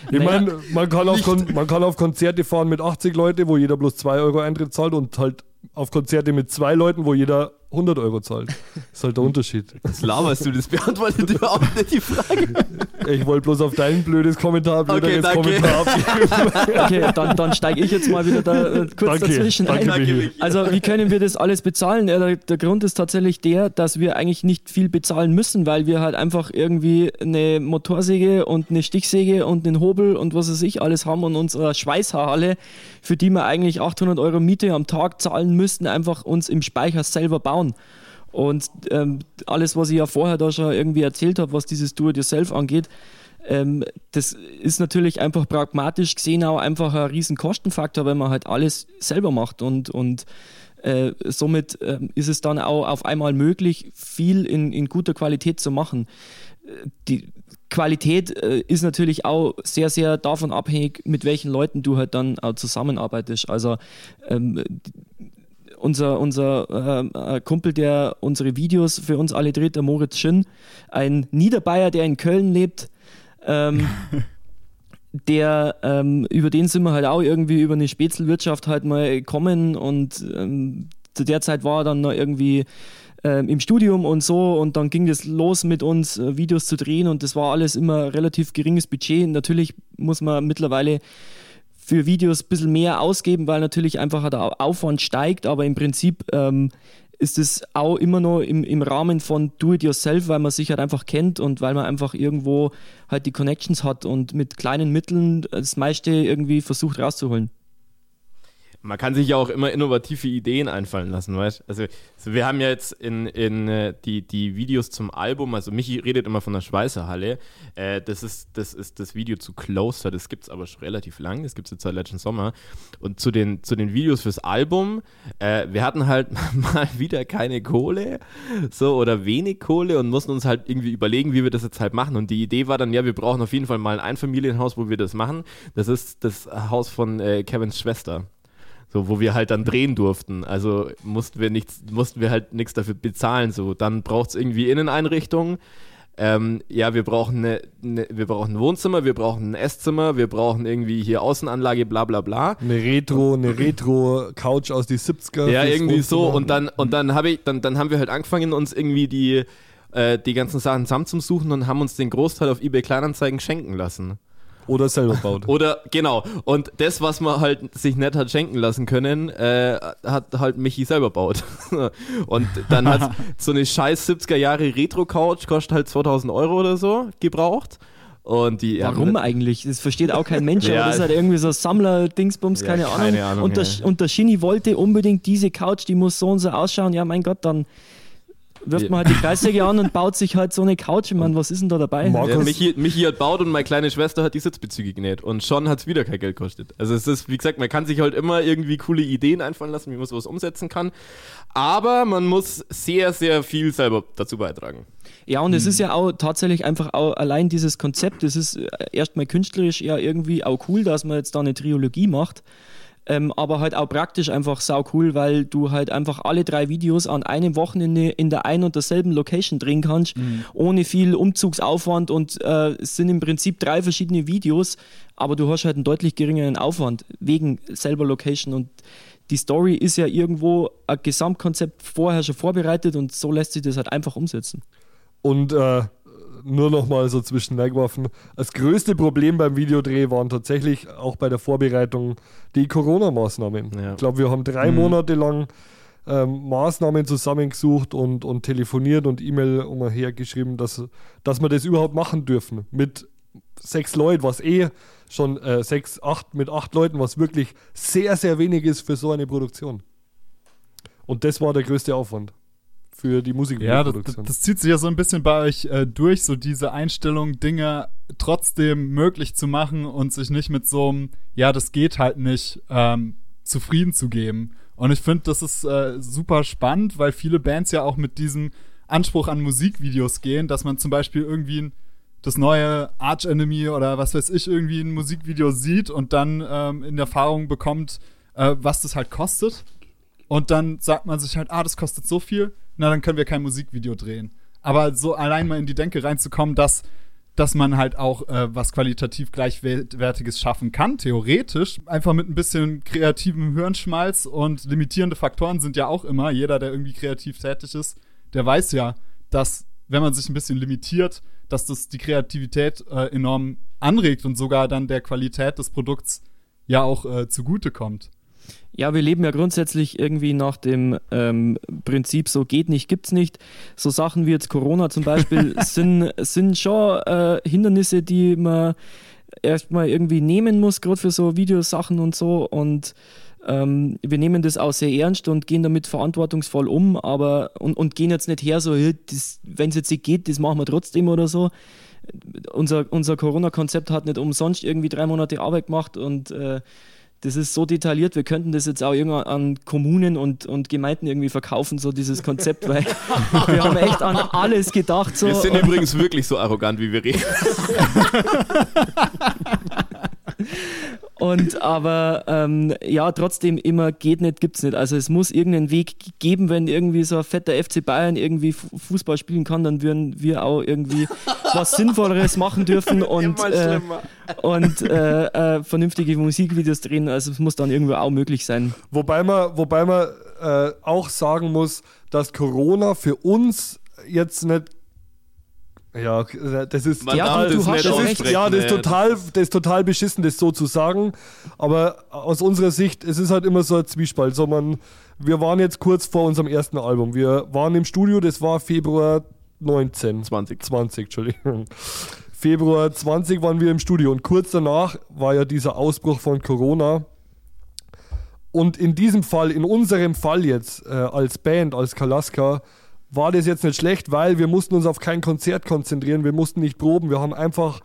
Ich naja, meine, man, kann auf man kann auf Konzerte fahren mit 80 Leute, wo jeder bloß 2 Euro Eintritt zahlt und halt auf Konzerte mit zwei Leuten, wo jeder 100 Euro zahlt. Das ist halt der Unterschied. Was laberst du? Das beantwortet überhaupt nicht die Frage. Ich wollte bloß auf dein blödes Kommentar, blöderes okay, Kommentar abgeben. Okay, dann, dann steige ich jetzt mal wieder da äh, kurz danke, dazwischen danke ein. Also, wie können wir das alles bezahlen? Ja, der, der, Grund ist tatsächlich der, dass wir eigentlich nicht viel bezahlen müssen, weil wir halt einfach irgendwie eine Motorsäge und eine Stichsäge und einen Hobel und was weiß ich alles haben und unsere Schweißhaarhalle, für die wir eigentlich 800 Euro Miete am Tag zahlen müssten, einfach uns im Speicher selber bauen bauen. Und ähm, alles, was ich ja vorher da schon irgendwie erzählt habe, was dieses Do-it-yourself angeht, ähm, das ist natürlich einfach pragmatisch gesehen auch einfach ein riesen Kostenfaktor, wenn man halt alles selber macht und, und äh, somit äh, ist es dann auch auf einmal möglich, viel in, in guter Qualität zu machen. Die Qualität äh, ist natürlich auch sehr, sehr davon abhängig, mit welchen Leuten du halt dann auch zusammenarbeitest. Also ähm, unser, unser äh, äh, Kumpel, der unsere Videos für uns alle dreht, der Moritz Schinn, ein Niederbayer, der in Köln lebt, ähm, der, ähm, über den sind wir halt auch irgendwie über eine Spätzelwirtschaft halt mal gekommen und ähm, zu der Zeit war er dann noch irgendwie ähm, im Studium und so und dann ging es los mit uns, äh, Videos zu drehen und das war alles immer relativ geringes Budget. Natürlich muss man mittlerweile für Videos ein bisschen mehr ausgeben, weil natürlich einfach der Aufwand steigt, aber im Prinzip ähm, ist es auch immer noch im, im Rahmen von Do-it-yourself, weil man sich halt einfach kennt und weil man einfach irgendwo halt die Connections hat und mit kleinen Mitteln das meiste irgendwie versucht rauszuholen man kann sich ja auch immer innovative Ideen einfallen lassen, weißt Also, also wir haben ja jetzt in, in äh, die, die Videos zum Album, also Michi redet immer von der Schweißerhalle. Äh, das, ist, das ist das Video zu Closer, das gibt es aber schon relativ lang, das gibt es jetzt seit letzten Sommer. Und zu den, zu den Videos fürs Album, äh, wir hatten halt mal wieder keine Kohle, so oder wenig Kohle und mussten uns halt irgendwie überlegen, wie wir das jetzt halt machen. Und die Idee war dann, ja, wir brauchen auf jeden Fall mal ein Einfamilienhaus, wo wir das machen. Das ist das Haus von äh, Kevins Schwester. So, wo wir halt dann drehen durften. Also mussten wir nichts, mussten wir halt nichts dafür bezahlen. So, dann braucht es irgendwie Inneneinrichtungen. Ähm, ja, wir brauchen, eine, eine, wir brauchen ein Wohnzimmer, wir brauchen ein Esszimmer, wir brauchen irgendwie hier Außenanlage, bla bla bla. Eine Retro, eine Retro-Couch aus die 70er. Ja, irgendwie so. Und dann, und dann habe ich, dann, dann haben wir halt angefangen, uns irgendwie die, äh, die ganzen Sachen zusammenzusuchen und haben uns den Großteil auf eBay Kleinanzeigen schenken lassen. Oder selber baut. Oder, genau. Und das, was man halt sich nicht hat schenken lassen können, äh, hat halt Michi selber baut. und dann hat so eine scheiß 70er Jahre Retro-Couch, kostet halt 2000 Euro oder so, gebraucht. Und die, Warum ja, eigentlich? Das versteht auch kein Mensch, ja, aber das ist halt irgendwie so Sammler-Dingsbums, ja, keine, keine, Ahnung. Ahnung und, der, und der Shinny wollte unbedingt diese Couch, die muss so und so ausschauen. Ja, mein Gott, dann wirft man halt die Kreissäge an und baut sich halt so eine Couch. Ich meine, was ist denn da dabei? Ja, Michi, Michi hat baut und meine kleine Schwester hat die Sitzbezüge genäht. Und schon hat es wieder kein Geld gekostet. Also es ist, wie gesagt, man kann sich halt immer irgendwie coole Ideen einfallen lassen, wie man sowas umsetzen kann. Aber man muss sehr, sehr viel selber dazu beitragen. Ja, und hm. es ist ja auch tatsächlich einfach auch allein dieses Konzept, es ist äh, erstmal künstlerisch ja irgendwie auch cool, dass man jetzt da eine Trilogie macht. Ähm, aber halt auch praktisch einfach sau cool, weil du halt einfach alle drei Videos an einem Wochenende in der einen und derselben Location drehen kannst, mhm. ohne viel Umzugsaufwand und äh, es sind im Prinzip drei verschiedene Videos, aber du hast halt einen deutlich geringeren Aufwand wegen selber Location und die Story ist ja irgendwo ein Gesamtkonzept vorher schon vorbereitet und so lässt sich das halt einfach umsetzen. Und äh, nur noch mal so zwischen wegwerfen. Das größte Problem beim Videodreh waren tatsächlich auch bei der Vorbereitung die Corona-Maßnahmen. Ja. Ich glaube, wir haben drei mhm. Monate lang ähm, Maßnahmen zusammengesucht und, und telefoniert und E-Mail umher geschrieben, dass, dass wir das überhaupt machen dürfen. Mit sechs Leuten, was eh schon äh, sechs, acht, mit acht Leuten, was wirklich sehr, sehr wenig ist für so eine Produktion. Und das war der größte Aufwand für die Ja, das, das zieht sich ja so ein bisschen bei euch äh, durch, so diese Einstellung, Dinge trotzdem möglich zu machen und sich nicht mit so einem, ja, das geht halt nicht, ähm, zufrieden zu geben. Und ich finde, das ist äh, super spannend, weil viele Bands ja auch mit diesem Anspruch an Musikvideos gehen, dass man zum Beispiel irgendwie ein, das neue Arch Enemy oder was weiß ich irgendwie ein Musikvideo sieht und dann ähm, in Erfahrung bekommt, äh, was das halt kostet. Und dann sagt man sich halt, ah, das kostet so viel, na, dann können wir kein Musikvideo drehen. Aber so allein mal in die Denke reinzukommen, dass, dass man halt auch äh, was qualitativ Gleichwertiges schaffen kann, theoretisch. Einfach mit ein bisschen kreativem Hirnschmalz und limitierende Faktoren sind ja auch immer. Jeder, der irgendwie kreativ tätig ist, der weiß ja, dass, wenn man sich ein bisschen limitiert, dass das die Kreativität äh, enorm anregt und sogar dann der Qualität des Produkts ja auch äh, zugutekommt. Ja, wir leben ja grundsätzlich irgendwie nach dem ähm, Prinzip, so geht nicht, gibt's nicht. So Sachen wie jetzt Corona zum Beispiel sind, sind schon äh, Hindernisse, die man erstmal irgendwie nehmen muss, gerade für so Videosachen und so. Und ähm, wir nehmen das auch sehr ernst und gehen damit verantwortungsvoll um, aber und, und gehen jetzt nicht her, so, wenn es jetzt nicht geht, das machen wir trotzdem oder so. Unser, unser Corona-Konzept hat nicht umsonst irgendwie drei Monate Arbeit gemacht und äh, das ist so detailliert, wir könnten das jetzt auch irgendwann an Kommunen und, und Gemeinden irgendwie verkaufen, so dieses Konzept, weil wir haben echt an alles gedacht. So. Wir sind übrigens wirklich so arrogant, wie wir reden. Und aber ähm, ja, trotzdem immer geht nicht, gibt's nicht. Also es muss irgendeinen Weg geben, wenn irgendwie so ein fetter FC Bayern irgendwie Fußball spielen kann, dann würden wir auch irgendwie was Sinnvolleres machen dürfen und, äh, und äh, äh, vernünftige Musikvideos drehen. Also es muss dann irgendwo auch möglich sein. Wobei man, wobei man äh, auch sagen muss, dass Corona für uns jetzt nicht ja, das ist Man ja, das ja, ist ey. total, das ist total beschissen, das so zu sagen. Aber aus unserer Sicht, es ist halt immer so ein Zwiespalt. So man, wir waren jetzt kurz vor unserem ersten Album. Wir waren im Studio, das war Februar 19. 20. 20, Entschuldigung. Februar 20 waren wir im Studio und kurz danach war ja dieser Ausbruch von Corona. Und in diesem Fall, in unserem Fall jetzt äh, als Band, als Kalaska, war das jetzt nicht schlecht, weil wir mussten uns auf kein Konzert konzentrieren, wir mussten nicht proben, wir haben einfach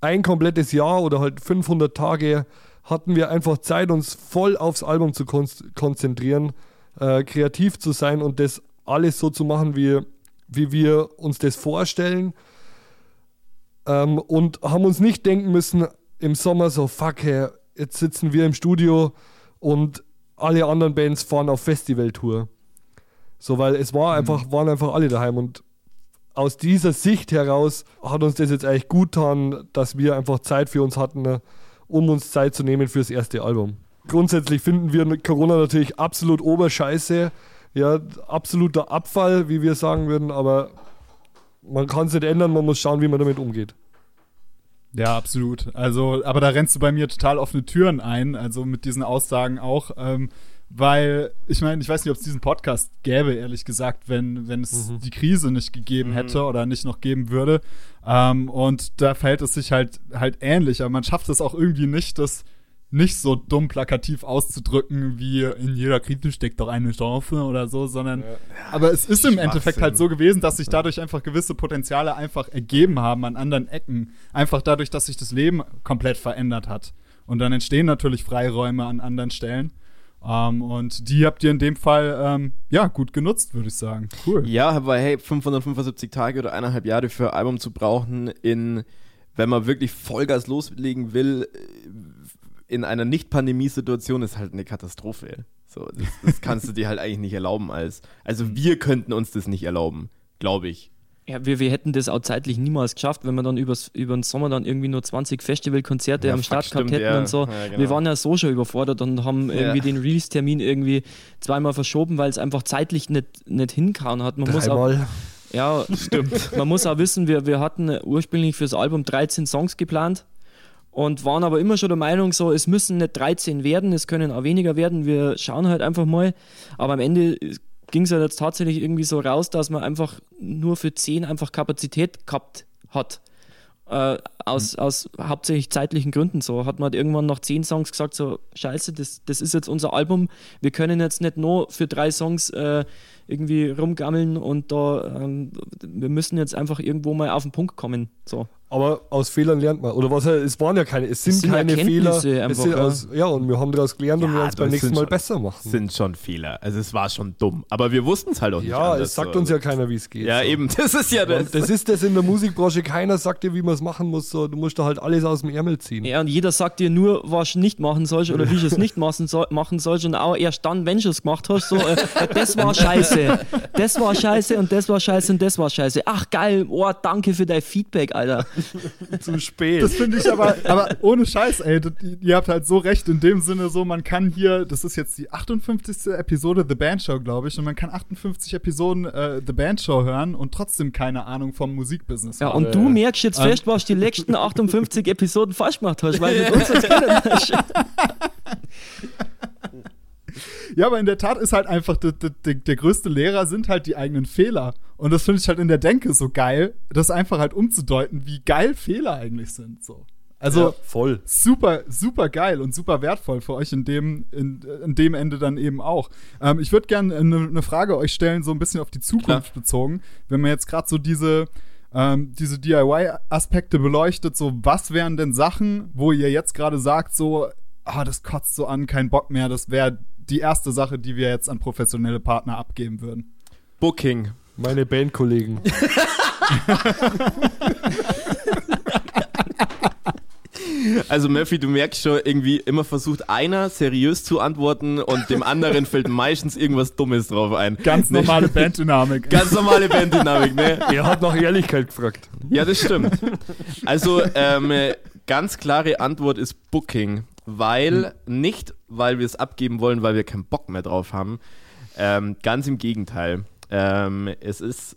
ein komplettes Jahr oder halt 500 Tage hatten wir einfach Zeit, uns voll aufs Album zu kon konzentrieren, äh, kreativ zu sein und das alles so zu machen, wie, wie wir uns das vorstellen. Ähm, und haben uns nicht denken müssen im Sommer so, fuck, hey, jetzt sitzen wir im Studio und alle anderen Bands fahren auf Festivaltour. So, weil es war einfach, waren einfach alle daheim und aus dieser Sicht heraus hat uns das jetzt eigentlich gut getan, dass wir einfach Zeit für uns hatten, ne, um uns Zeit zu nehmen fürs erste Album. Grundsätzlich finden wir Corona natürlich absolut oberscheiße, ja, absoluter Abfall, wie wir sagen würden, aber man kann es nicht ändern, man muss schauen, wie man damit umgeht. Ja, absolut. Also, aber da rennst du bei mir total offene Türen ein, also mit diesen Aussagen auch. Ähm, weil, ich meine, ich weiß nicht, ob es diesen Podcast gäbe, ehrlich gesagt, wenn, wenn es Mhm. die Krise nicht gegeben hätte oder nicht noch geben würde. Ähm, und da verhält es sich halt, halt ähnlich. Aber man schafft es auch irgendwie nicht, das nicht so dumm plakativ auszudrücken, wie in jeder Krise steckt doch eine Chance oder so, sondern aber es ist im Endeffekt halt so gewesen, dass sich dadurch einfach gewisse Potenziale einfach ergeben haben an anderen Ecken. Einfach dadurch, dass sich das Leben komplett verändert hat. Und dann entstehen natürlich Freiräume an anderen Stellen. Ähm, und die habt ihr in dem Fall ähm, ja gut genutzt, würde ich sagen. Cool. Ja, aber hey, 575 Tage oder eineinhalb Jahre für ein Album zu brauchen, in, wenn man wirklich Vollgas loslegen will, in einer Nicht-Pandemie-Situation ist halt eine Katastrophe. So, das, das kannst du dir halt eigentlich nicht erlauben als. Also wir könnten uns das nicht erlauben, glaube ich. Ja, wir, wir hätten das auch zeitlich niemals geschafft, wenn wir dann übers, über den Sommer dann irgendwie nur 20 Festivalkonzerte Ja, am Start gehabt hätten ja. und so. Ja, genau. Wir waren ja so schon überfordert und haben irgendwie den Release-Termin irgendwie zweimal verschoben, weil es einfach zeitlich nicht, nicht hinkauen hat. Man muss auch, ja, stimmt. Man muss auch wissen, wir, wir hatten ursprünglich fürs Album 13 Songs geplant und waren aber immer schon der Meinung, so, es müssen nicht 13 werden, es können auch weniger werden, wir schauen halt einfach mal. Aber am Ende ging es ja jetzt tatsächlich irgendwie so raus, dass man einfach nur für 10 einfach Kapazität gehabt hat. Äh, aus, mhm. aus hauptsächlich zeitlichen Gründen so. Hat man halt irgendwann nach zehn Songs gesagt, so, scheiße, das, das ist jetzt unser Album, wir können jetzt nicht nur für drei Songs äh, irgendwie rumgammeln und da, ähm, wir müssen jetzt einfach irgendwo mal auf den Punkt kommen. So. Aber aus Fehlern lernt man. Oder was es waren ja keine, es sind, es sind keine Fehler. Es sind aus, ja, und wir haben daraus gelernt ja, und wir werden es beim nächsten Mal schon, besser machen. sind schon Fehler. Also es war schon dumm. Aber wir wussten es halt auch nicht. Ja, anders, es sagt so. uns ja keiner, wie es geht. Ja, so. eben, das ist ja das. Und das ist das in der Musikbranche. Keiner sagt dir, wie man es machen muss. So, du musst da halt alles aus dem Ärmel ziehen. Ja, und jeder sagt dir nur, was du nicht machen sollst oder wie du es nicht machen, soll, machen sollst. Und auch erst dann, wenn du es gemacht hast, so, äh, das war scheiße. Das war scheiße und das war scheiße und das war scheiße. Ach geil, oh, danke für dein Feedback, Alter. Zu spät. Das finde ich aber, aber ohne Scheiß, ey, das, ihr habt halt so recht in dem Sinne so, man kann hier, das ist jetzt die 58. Episode The Band Show, glaube ich, und man kann 58 Episoden äh, The Band Show hören und trotzdem keine Ahnung vom Musikbusiness Ja, und du merkst jetzt ähm. fest, was du die letzten 58 Episoden falsch gemacht hast, weil mit uns das hast. Ja, aber in der Tat ist halt einfach der, der, der größte Lehrer sind halt die eigenen Fehler. Und das finde ich halt in der Denke so geil, das einfach halt umzudeuten, wie geil Fehler eigentlich sind. So. Also ja, voll. Super, super geil und super wertvoll für euch in dem, in, in dem Ende dann eben auch. Ähm, ich würde gerne eine ne Frage euch stellen, so ein bisschen auf die Zukunft Klar. bezogen. Wenn man jetzt gerade so diese, ähm, diese DIY-Aspekte beleuchtet, so was wären denn Sachen, wo ihr jetzt gerade sagt, so, ah, das kotzt so an, kein Bock mehr, das wäre die erste Sache, die wir jetzt an professionelle Partner abgeben würden. Booking. Meine Bandkollegen. Also Murphy, du merkst schon, irgendwie immer versucht einer seriös zu antworten und dem anderen fällt meistens irgendwas Dummes drauf ein. Ganz normale Banddynamik. Ganz normale Banddynamik, ne? Er hat nach Ehrlichkeit gefragt. Ja, das stimmt. Also ähm, ganz klare Antwort ist Booking weil hm. nicht, weil wir es abgeben wollen, weil wir keinen Bock mehr drauf haben. Ähm, ganz im Gegenteil. Ähm, es, ist,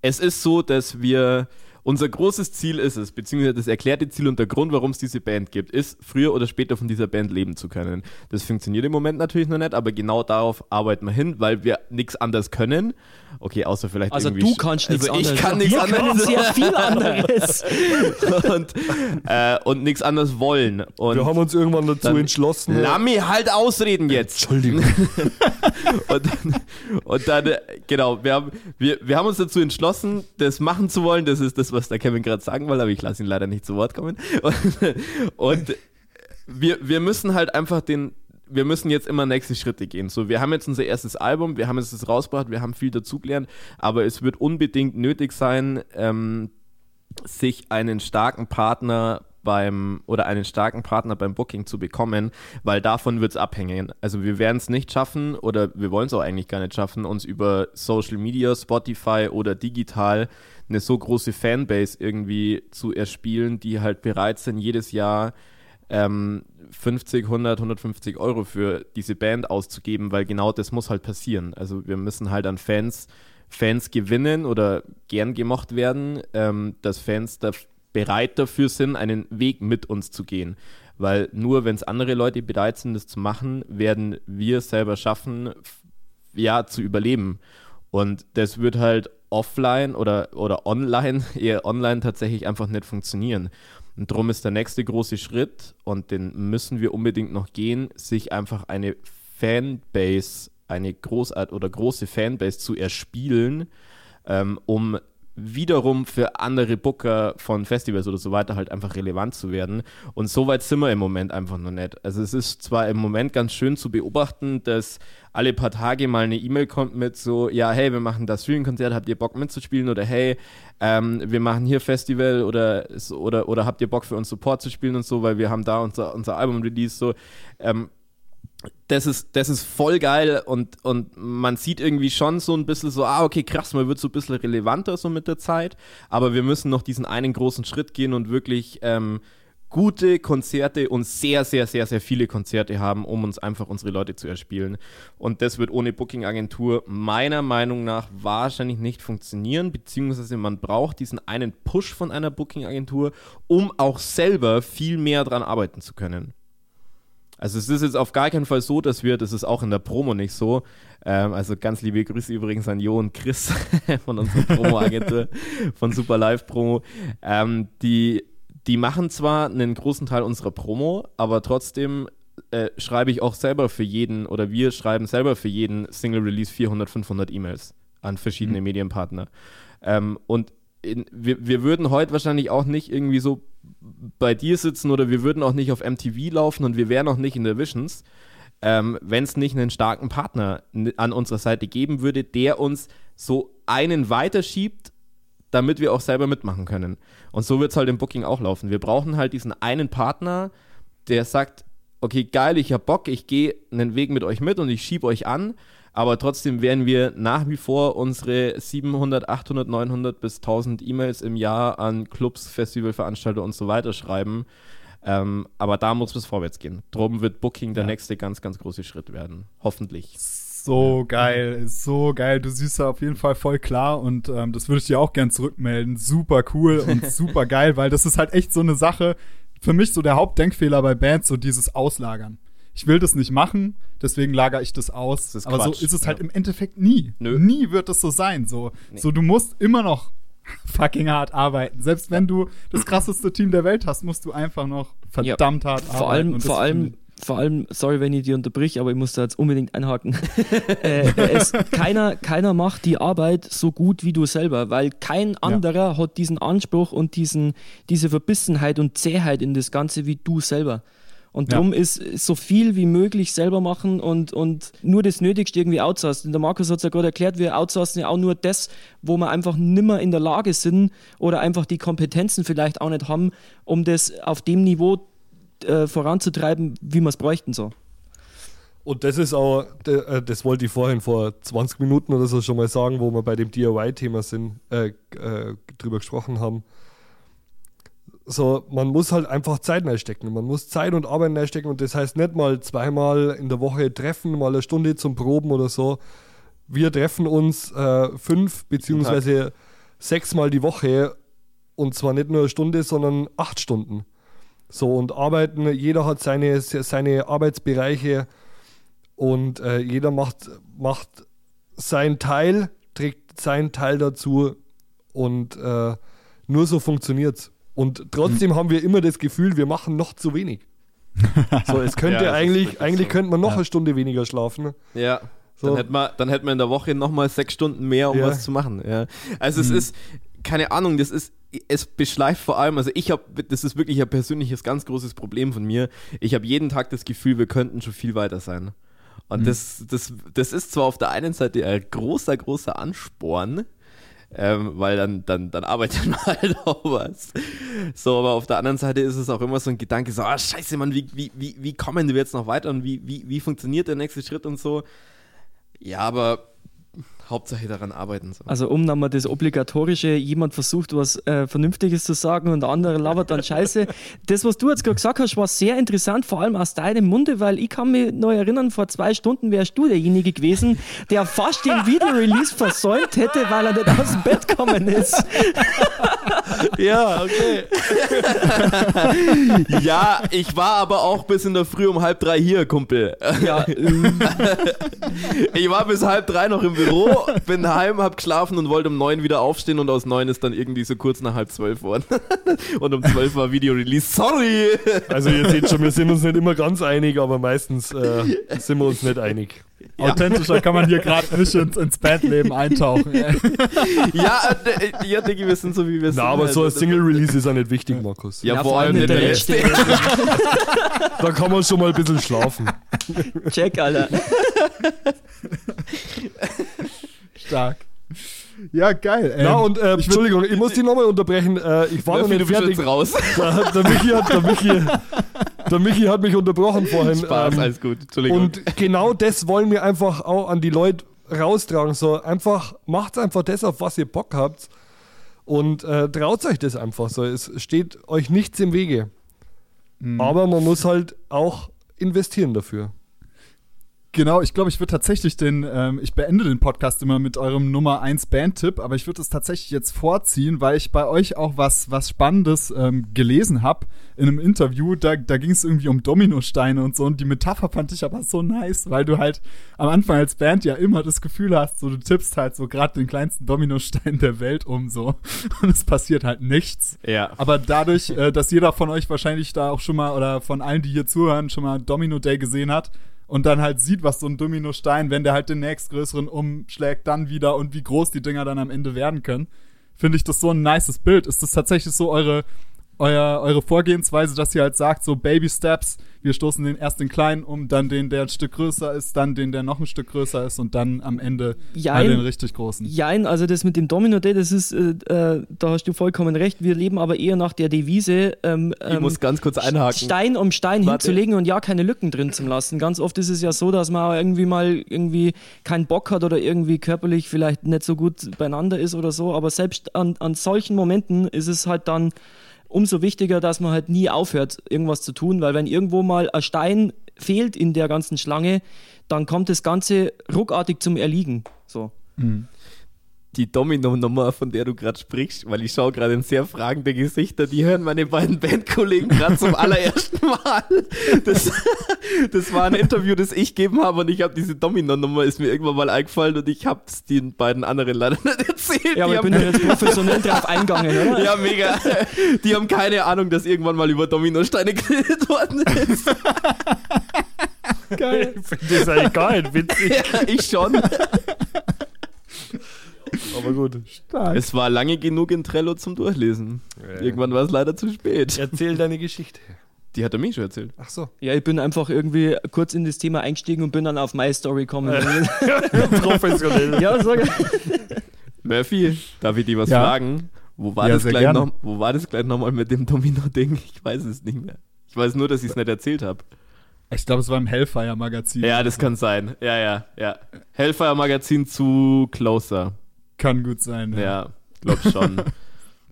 es ist so, dass wir unser großes Ziel ist es, beziehungsweise das erklärte Ziel und der Grund, warum es diese Band gibt, ist, früher oder später von dieser Band leben zu können. Das funktioniert im Moment natürlich noch nicht, aber genau darauf arbeiten wir hin, weil wir nichts anderes können. Okay, außer vielleicht also irgendwie. du kannst nichts also ich kann nichts anderes. sehr viel anderes. und, äh, und nichts anderes wollen. Und wir haben uns irgendwann dazu entschlossen. Lami, halt ausreden jetzt. Entschuldigung. und, dann, und dann, genau, wir haben, wir, wir haben uns dazu entschlossen, das machen zu wollen. Das ist das, was der Kevin gerade sagen wollte, aber ich lasse ihn leider nicht zu Wort kommen. Und, und wir, wir müssen halt einfach den, wir müssen jetzt immer nächste Schritte gehen. So, wir haben jetzt unser erstes Album, wir haben jetzt rausgebracht, wir haben viel dazugelernt, aber es wird unbedingt nötig sein, ähm, sich einen starken Partner beim oder einen starken Partner beim Booking zu bekommen, weil davon wird es abhängen. Also wir werden es nicht schaffen oder wir wollen es auch eigentlich gar nicht schaffen, uns über Social Media, Spotify oder digital eine so große Fanbase irgendwie zu erspielen, die halt bereit sind, jedes Jahr ähm, 50, 100, 150 Euro für diese Band auszugeben, weil genau das muss halt passieren. Also wir müssen halt an Fans, Fans gewinnen oder gern gemocht werden, ähm, dass Fans da bereit dafür sind, einen Weg mit uns zu gehen. Weil nur wenn es andere Leute bereit sind, das zu machen, werden wir selber schaffen, ja, zu überleben. Und das wird halt offline oder, oder online, eher online tatsächlich einfach nicht funktionieren. Und darum ist der nächste große Schritt, und den müssen wir unbedingt noch gehen, sich einfach eine Fanbase, eine großart oder große Fanbase zu erspielen, ähm, um wiederum für andere Booker von Festivals oder so weiter halt einfach relevant zu werden. Und so weit sind wir im Moment einfach noch nicht. Also es ist zwar im Moment ganz schön zu beobachten, dass alle paar Tage mal eine E-Mail kommt mit so, ja, hey, wir machen das Streaming-Konzert, habt ihr Bock mitzuspielen? Oder hey, ähm, wir machen hier Festival oder, oder, oder habt ihr Bock für uns Support zu spielen und so, weil wir haben da unser, unser Album-Release so. Ähm, das ist, das ist voll geil und, und man sieht irgendwie schon so ein bisschen so, ah, okay, krass, man wird so ein bisschen relevanter so mit der Zeit, aber wir müssen noch diesen einen großen Schritt gehen und wirklich ähm, gute Konzerte und sehr, sehr, sehr, sehr viele Konzerte haben, um uns einfach unsere Leute zu erspielen. Und das wird ohne Booking-Agentur meiner Meinung nach wahrscheinlich nicht funktionieren, beziehungsweise man braucht diesen einen Push von einer Booking-Agentur, um auch selber viel mehr dran arbeiten zu können. Also es ist jetzt auf gar keinen Fall so, dass wir, das ist auch in der Promo nicht so, ähm, also ganz liebe Grüße übrigens an Jo und Chris von unserer Promo-Agentur, von Super Live Promo, ähm, die die machen zwar einen großen Teil unserer Promo, aber trotzdem äh, schreibe ich auch selber für jeden oder wir schreiben selber für jeden Single Release 400, 500 E-Mails an verschiedene mhm. Medienpartner. Ähm, und in, wir, wir würden heute wahrscheinlich auch nicht irgendwie so bei dir sitzen oder wir würden auch nicht auf MTV laufen und wir wären auch nicht in der Visions, ähm, wenn es nicht einen starken Partner an unserer Seite geben würde, der uns so einen weiterschiebt damit wir auch selber mitmachen können. Und so wird es halt im Booking auch laufen. Wir brauchen halt diesen einen Partner, der sagt, okay, geil, ich hab Bock, ich gehe einen Weg mit euch mit und ich schiebe euch an, aber trotzdem werden wir nach wie vor unsere 700, 800, 900 bis 1000 E-Mails im Jahr an Clubs, Festivalveranstalter und so weiter schreiben. Ähm, aber da muss es vorwärts gehen. Drum wird Booking der ja. nächste ganz, ganz große Schritt werden. Hoffentlich so geil, ist so geil. Du siehst da auf jeden Fall voll klar und ähm, das würde ich dir auch gern zurückmelden. Super cool und super geil, weil das ist halt echt so eine Sache. Für mich so der Hauptdenkfehler bei Bands, so dieses Auslagern. Ich will das nicht machen, deswegen lagere ich das aus. Das Aber Quatsch. so ist es halt ja. im Endeffekt nie. Nö. Nie wird es so sein. So, nee. so du musst immer noch fucking hart arbeiten. Selbst wenn du das krasseste Team der Welt hast, musst du einfach noch verdammt ja, hart vor arbeiten. Allem, vor allem vor allem, sorry, wenn ich dir unterbrich, aber ich muss da jetzt unbedingt einhaken. äh, es, keiner, keiner macht die Arbeit so gut wie du selber, weil kein anderer ja. hat diesen Anspruch und diesen, diese Verbissenheit und Zähheit in das Ganze wie du selber. Und darum ja. ist so viel wie möglich selber machen und, und nur das Nötigste irgendwie outsourcen. Der Markus hat es ja gerade erklärt, wir outsourcen ja auch nur das, wo wir einfach nimmer in der Lage sind oder einfach die Kompetenzen vielleicht auch nicht haben, um das auf dem Niveau äh, voranzutreiben, wie wir es bräuchten so. Und das ist auch, äh, das wollte ich vorhin vor 20 Minuten oder so schon mal sagen, wo wir bei dem DIY-Thema sind, äh, äh, drüber gesprochen haben. So, man muss halt einfach Zeit reinstecken. Man muss Zeit und Arbeit reinstecken und das heißt nicht mal zweimal in der Woche treffen, mal eine Stunde zum Proben oder so. Wir treffen uns äh, fünf beziehungsweise sechsmal die Woche und zwar nicht nur eine Stunde, sondern acht Stunden. So und arbeiten, jeder hat seine, seine Arbeitsbereiche und äh, jeder macht, macht seinen Teil, trägt seinen Teil dazu und äh, nur so funktioniert es. Und trotzdem mhm. haben wir immer das Gefühl, wir machen noch zu wenig. So, es könnte ja, eigentlich, eigentlich so. könnte man noch ja. eine Stunde weniger schlafen. Ja. So. Dann hätte man, dann hätte man in der Woche nochmal sechs Stunden mehr, um ja. was zu machen. Ja. Also mhm. es ist, keine Ahnung, das ist, es beschleift vor allem, also ich habe, das ist wirklich ein persönliches, ganz großes Problem von mir. Ich habe jeden Tag das Gefühl, wir könnten schon viel weiter sein. Und mhm. das, das, das ist zwar auf der einen Seite ein großer, großer Ansporn, ähm, weil dann, dann, dann arbeitet man halt auch was. So, aber auf der anderen Seite ist es auch immer so ein Gedanke, so, ah, scheiße, Mann, wie, wie, wie, wie kommen wir jetzt noch weiter und wie, wie, wie funktioniert der nächste Schritt und so. Ja, aber Hauptsache daran arbeiten. So. Also um nochmal das obligatorische, jemand versucht was äh, Vernünftiges zu sagen und der andere labert dann Scheiße. das, was du jetzt gerade gesagt hast, war sehr interessant, vor allem aus deinem Munde, weil ich kann mich noch erinnern, vor zwei Stunden wärst du derjenige gewesen, der fast den Videorelease versäumt hätte, weil er nicht aus dem Bett gekommen ist. ja, okay. ja, ich war aber auch bis in der Früh um halb drei hier, Kumpel. Ja. ich war bis halb drei noch im Büro bin heim, hab geschlafen und wollte um neun wieder aufstehen und aus neun ist dann irgendwie so kurz nach halb zwölf worden. und um zwölf war Video-Release. Sorry! Also ihr seht schon, wir sind uns nicht immer ganz einig, aber meistens äh, sind wir uns nicht einig. Ja. Authentischer kann man hier gerade nicht ins, ins Bandleben eintauchen. ja, äh, ja, Diggi, wir sind so wie wir sind. Na, aber halt. so ein Single-Release ist ja nicht wichtig, Markus. Ja, ja vor, allem nicht der, der letzte. da kann man schon mal ein bisschen schlafen. Check, Alter. Stark. Ja, geil. Ähm, Na und äh, ich Entschuldigung, ich muss dich nochmal unterbrechen. Äh, ich war noch nicht fertig. raus. Der, der, Michi hat, der, Michi, der Michi hat mich unterbrochen vorhin. Spaß, ähm, alles gut. Entschuldigung. Und genau das wollen wir einfach auch an die Leute raustragen. So einfach, macht einfach das, auf was ihr Bock habt. Und äh, traut euch das einfach so. Es steht euch nichts im Wege. Mhm. Aber man muss halt auch investieren dafür. Genau, ich glaube, ich würde tatsächlich den, ähm, ich beende den Podcast immer mit eurem Nummer 1 Bandtipp, aber ich würde es tatsächlich jetzt vorziehen, weil ich bei euch auch was, was Spannendes ähm, gelesen habe in einem Interview. Da, da ging es irgendwie um Dominosteine und so und die Metapher fand ich aber so nice, weil du halt am Anfang als Band ja immer das Gefühl hast, so du tippst halt so gerade den kleinsten Dominostein der Welt um so und es passiert halt nichts. Ja. Aber dadurch, äh, dass jeder von euch wahrscheinlich da auch schon mal oder von allen, die hier zuhören, schon mal Domino Day gesehen hat und dann halt sieht, was so ein Dominostein, wenn der halt den nächstgrößeren umschlägt, dann wieder und wie groß die Dinger dann am Ende werden können, finde ich das so ein nices Bild. Ist das tatsächlich so eure euer, eure Vorgehensweise, dass ihr halt sagt, so Baby Steps, wir stoßen den erst den kleinen um, dann den, der ein Stück größer ist, dann den, der noch ein Stück größer ist und dann am Ende Jein. den richtig großen. Jein, also das mit dem Domino Day, das ist, äh, äh, da hast du vollkommen recht. Wir leben aber eher nach der Devise, ähm, Ich ähm, muss ganz kurz einhaken. Stein um Stein Warte. hinzulegen und ja keine Lücken drin zu lassen. Ganz oft ist es ja so, dass man irgendwie mal irgendwie keinen Bock hat oder irgendwie körperlich vielleicht nicht so gut beieinander ist oder so, aber selbst an, an solchen Momenten ist es halt dann umso wichtiger, dass man halt nie aufhört, irgendwas zu tun, weil wenn irgendwo mal ein Stein fehlt in der ganzen Schlange, dann kommt das Ganze ruckartig zum Erliegen. So. Die Domino-Nummer, von der du gerade sprichst, weil ich schaue gerade in sehr fragende Gesichter, die hören meine beiden Bandkollegen gerade zum allerersten Mal. Das, das war ein Interview, das ich gegeben habe und ich habe diese Domino-Nummer, ist mir irgendwann mal eingefallen und ich habe es den beiden anderen leider nicht erzählt. Ja, aber Die ich bin haben- ja jetzt professionell drauf eingegangen, oder? ja, mega. Die haben keine Ahnung, dass irgendwann mal über Dominosteine geredet worden ist. Geil. Ich finde das eigentlich gar nicht witzig. Ja, ich schon. Aber gut. Es war lange genug in Trello zum Durchlesen. Irgendwann war es leider zu spät. Erzähl deine Geschichte. Die hat er mir schon erzählt. Ach so. Ja, ich bin einfach irgendwie kurz in das Thema eingestiegen und bin dann auf My Story gekommen. Professionell. ja, sag Murphy, darf ich dir was Ja. fragen? Wo war, Ja, das gleich gerne. noch, wo war das gleich nochmal mit dem Domino-Ding? Ich weiß es nicht mehr. Ich weiß nur, dass ich es nicht erzählt habe. Ich glaube, es war im Hellfire-Magazin. Ja, das kann sein. Ja, ja, ja. Hellfire Magazin zu Closer. Kann gut sein. Ja. Ja, glaub schon.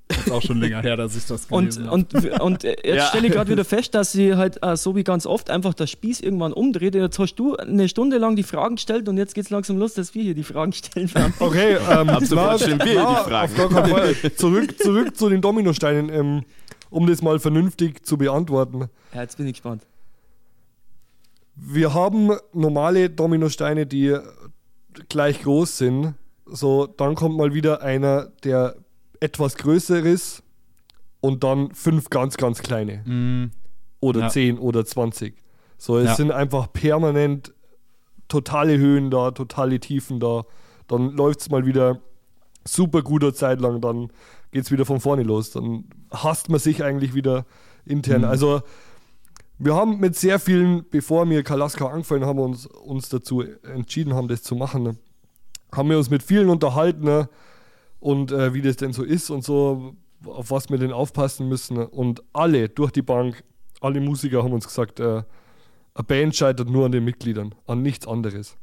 Ist auch schon länger her, dass ich das Und, gelesen habe. und, und äh, jetzt Ja. stelle ich gerade wieder fest, dass sie halt äh, so wie ganz oft einfach der Spieß irgendwann umdreht. Jetzt hast du eine Stunde lang die Fragen gestellt und jetzt geht es langsam los, dass wir hier die Fragen stellen werden. Okay, ähm, Ab sofort stellen wir die auf Fragen. gar keinen Fall. Zurück, zurück zu den Dominosteinen, ähm, um das mal vernünftig zu beantworten. Ja, jetzt bin ich gespannt. Wir haben normale Dominosteine, die gleich groß sind. So, dann kommt mal wieder einer, der etwas größer ist und dann fünf ganz, ganz kleine. Mm, Oder Ja. 10 oder 20. So, es Ja. sind einfach permanent totale Höhen da, totale Tiefen da. Dann läuft es mal wieder super guter Zeit lang, dann geht es wieder von vorne los. Dann hasst man sich eigentlich wieder intern. Mhm. Also wir haben mit sehr vielen, bevor wir Kalaska angefangen haben, uns, uns dazu entschieden haben, das zu machen, haben wir uns mit vielen unterhalten ne, und äh, wie das denn so ist und so, auf was wir denn aufpassen müssen. ne. Und alle durch die Bank, alle Musiker haben uns gesagt, äh, eine Band scheitert nur an den Mitgliedern, an nichts anderes.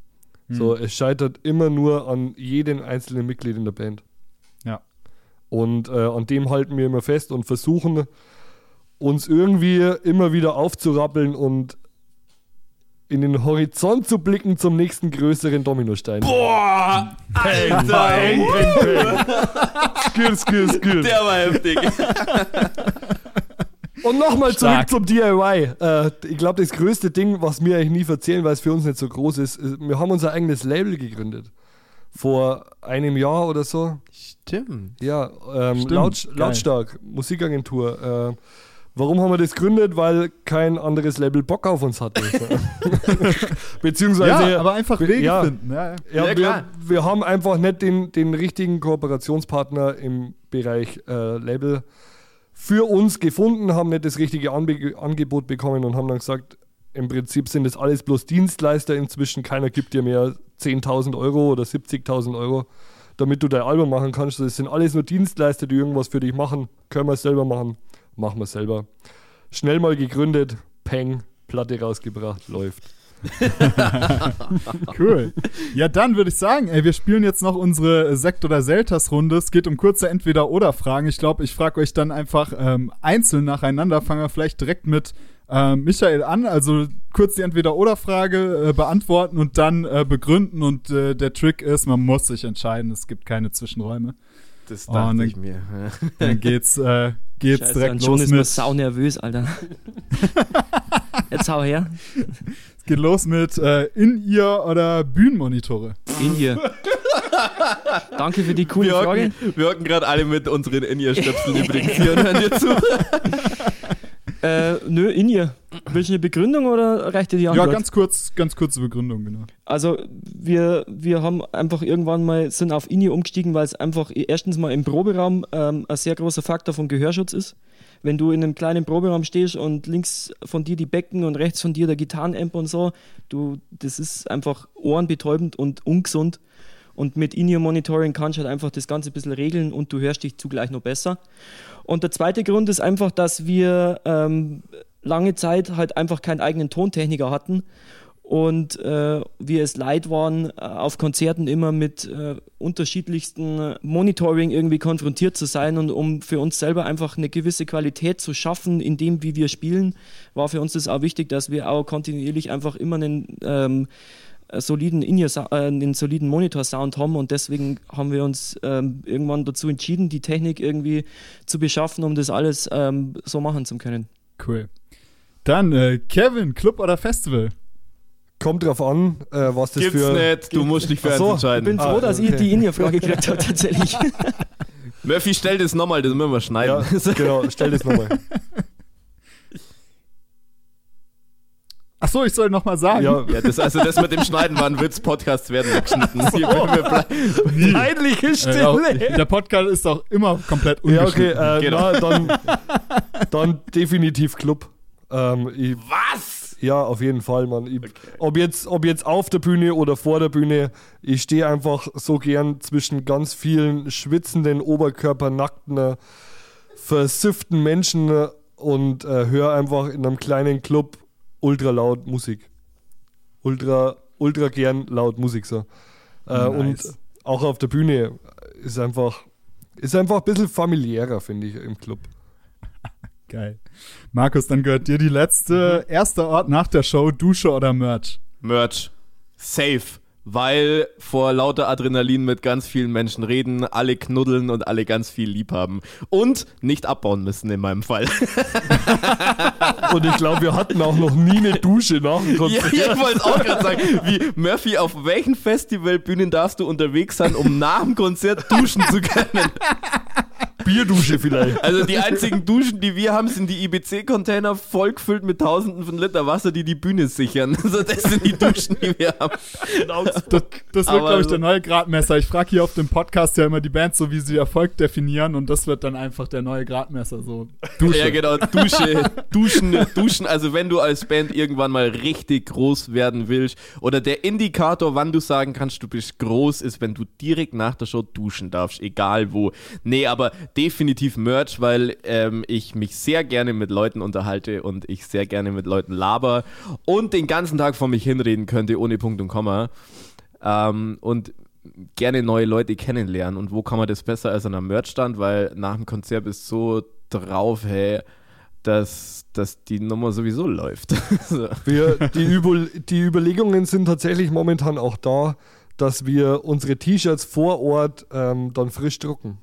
So, es scheitert immer nur an jedem einzelnen Mitglied in der Band. Ja. Und äh, an dem halten wir immer fest und versuchen uns irgendwie immer wieder aufzurappeln und in den Horizont zu blicken zum nächsten größeren Dominostein. Boah! Alter! Bang. skür, skür, skür. Der war heftig. Und nochmal zurück zum DIY. Äh, ich glaube, das größte Ding, was wir eigentlich nie erzählen, weil es für uns nicht so groß ist, ist, wir haben unser eigenes Label gegründet. Vor einem Jahr oder so. Stimmt. Ja, ähm, Stimmt, laut, geil. lautstark, Musikagentur. Äh, warum haben wir das gegründet? Weil kein anderes Label Bock auf uns hatte. Beziehungsweise. ja, aber einfach Wege ja. finden. Ja, ja. Ja, wir, wir haben einfach nicht den, den richtigen Kooperationspartner im Bereich äh, Label für uns gefunden, haben nicht das richtige Anbe Angebot bekommen und haben dann gesagt, im Prinzip sind das alles bloß Dienstleister inzwischen. Keiner gibt dir mehr 10.000 Euro oder 70.000 Euro, damit du dein Album machen kannst. Das sind alles nur Dienstleister, die irgendwas für dich machen. Können wir es selber machen, machen wir selber. Schnell mal gegründet, Peng, Platte rausgebracht, läuft. Cool. Ja, dann würde ich sagen, ey, wir spielen jetzt noch unsere Sekt- oder Selters-Runde. Es geht um kurze Entweder-Oder-Fragen. Ich glaube, ich frage euch dann einfach ähm, einzeln nacheinander. Fangen wir vielleicht direkt mit äh, Michael an. Also kurz die Entweder-Oder-Frage äh, beantworten und dann äh, begründen. Und äh, der Trick ist, man muss sich entscheiden. Es gibt keine Zwischenräume. Das Oh, dachte ne- ich mir. Dann geht's, äh, geht's Scheiße, direkt und schon los ist man mit, sau nervös, Alter. Jetzt hau her. geht los mit äh, In-Ear oder Bühnenmonitore. In ihr. Danke für die coole Wir Frage. hocken, wir hocken gerade alle mit unseren In-Ear-Stöpseln übrigens hier und hören dir zu. Äh, nö, in ihr. Willst du eine Begründung oder reicht dir die Ja, Antwort? ganz kurz, ganz kurze Begründung, genau. Also wir, wir haben einfach irgendwann mal sind auf INI umgestiegen, weil es einfach erstens mal im Proberaum ähm, ein sehr großer Faktor von Gehörschutz ist. Wenn du in einem kleinen Proberaum stehst und links von dir die Becken und rechts von dir der Gitarrenamp und so, du, das ist einfach ohrenbetäubend und ungesund. Und mit In-Ear-Monitoring kannst du halt einfach das Ganze ein bisschen regeln und du hörst dich zugleich noch besser. Und der zweite Grund ist einfach, dass wir ähm, lange Zeit halt einfach keinen eigenen Tontechniker hatten und äh, wir es leid waren, äh, auf Konzerten immer mit äh, unterschiedlichsten Monitoring irgendwie konfrontiert zu sein und um für uns selber einfach eine gewisse Qualität zu schaffen in dem, wie wir spielen, war für uns das auch wichtig, dass wir auch kontinuierlich einfach immer einen ähm, äh, soliden in äh, einen soliden Monitor-Sound haben und deswegen haben wir uns ähm, irgendwann dazu entschieden, die Technik irgendwie zu beschaffen, um das alles ähm, so machen zu können. Cool. Dann, äh, Kevin, Club oder Festival? Kommt drauf an, äh, was das Gibt's für. nicht, du musst dich für so, Ich entscheiden. bin froh, Ah, dass okay. ihr die In-Ear-Frage gekriegt habt, tatsächlich. Murphy, stell das nochmal, das müssen wir schneiden. Ja, genau, stell das nochmal. Ach so, ich soll noch mal sagen. Ja, Ja, das, also das mit dem Schneiden war ein Witz, Podcasts werden geschnitten. Hier, blei- peinliche Äh, auch, der Podcast ist auch immer komplett Ja, okay, ungeschnitten. äh, Genau. na, dann, dann definitiv Club. Ähm, ich, Was? ja, auf jeden Fall, Mann. Ich, ob, jetzt, ob jetzt auf der Bühne oder vor der Bühne, ich stehe einfach so gern zwischen ganz vielen schwitzenden, oberkörpernackten, versifften Menschen äh, und äh, höre einfach in einem kleinen Club ultra laut Musik. Ultra, ultra gern laut Musik so. Äh, Nice. Und auch auf der Bühne ist einfach, ist einfach ein bisschen familiärer, finde ich, im Club. Geil. Markus, dann gehört dir die letzte, erster Ort nach der Show, Dusche oder Merch. Merch. Safe. Weil vor lauter Adrenalin mit ganz vielen Menschen reden, alle knuddeln und alle ganz viel lieb haben. Und nicht abbauen müssen in meinem Fall. Und ich glaube, wir hatten auch noch nie eine Dusche nach dem Ja, Konzert. ich wollte es auch gerade sagen. Wie, Murphy, auf welchen Festivalbühnen darfst du unterwegs sein, um nach dem Konzert duschen zu können? Bierdusche vielleicht. Also die einzigen Duschen, die wir haben, sind die IBC-Container vollgefüllt mit tausenden von Liter Wasser, die die Bühne sichern. Also das sind die Duschen, die wir haben. Das, das wird, glaube ich, so- der neue Gradmesser. Ich frage hier auf dem Podcast ja immer die Bands so, wie sie Erfolg definieren und das wird dann einfach der neue Gradmesser. So, Dusche. Ja, genau, Dusche, Duschen, Duschen. Also wenn du als Band irgendwann mal richtig groß werden willst oder der Indikator, wann du sagen kannst, du bist groß, ist, wenn du direkt nach der Show duschen darfst, egal wo. Nee, aber definitiv Merch, weil ähm, ich mich sehr gerne mit Leuten unterhalte und ich sehr gerne mit Leuten laber und den ganzen Tag vor mich hinreden könnte, ohne Punkt und Komma. Ähm, und gerne neue Leute kennenlernen. Und wo kann man das besser als an einem Merchstand? Weil nach dem Konzert ist so drauf, hey, dass, dass die Nummer sowieso läuft. so. Wir, die, Übel, die Überlegungen sind tatsächlich momentan auch da, dass wir unsere T-Shirts vor Ort ähm, dann frisch drucken.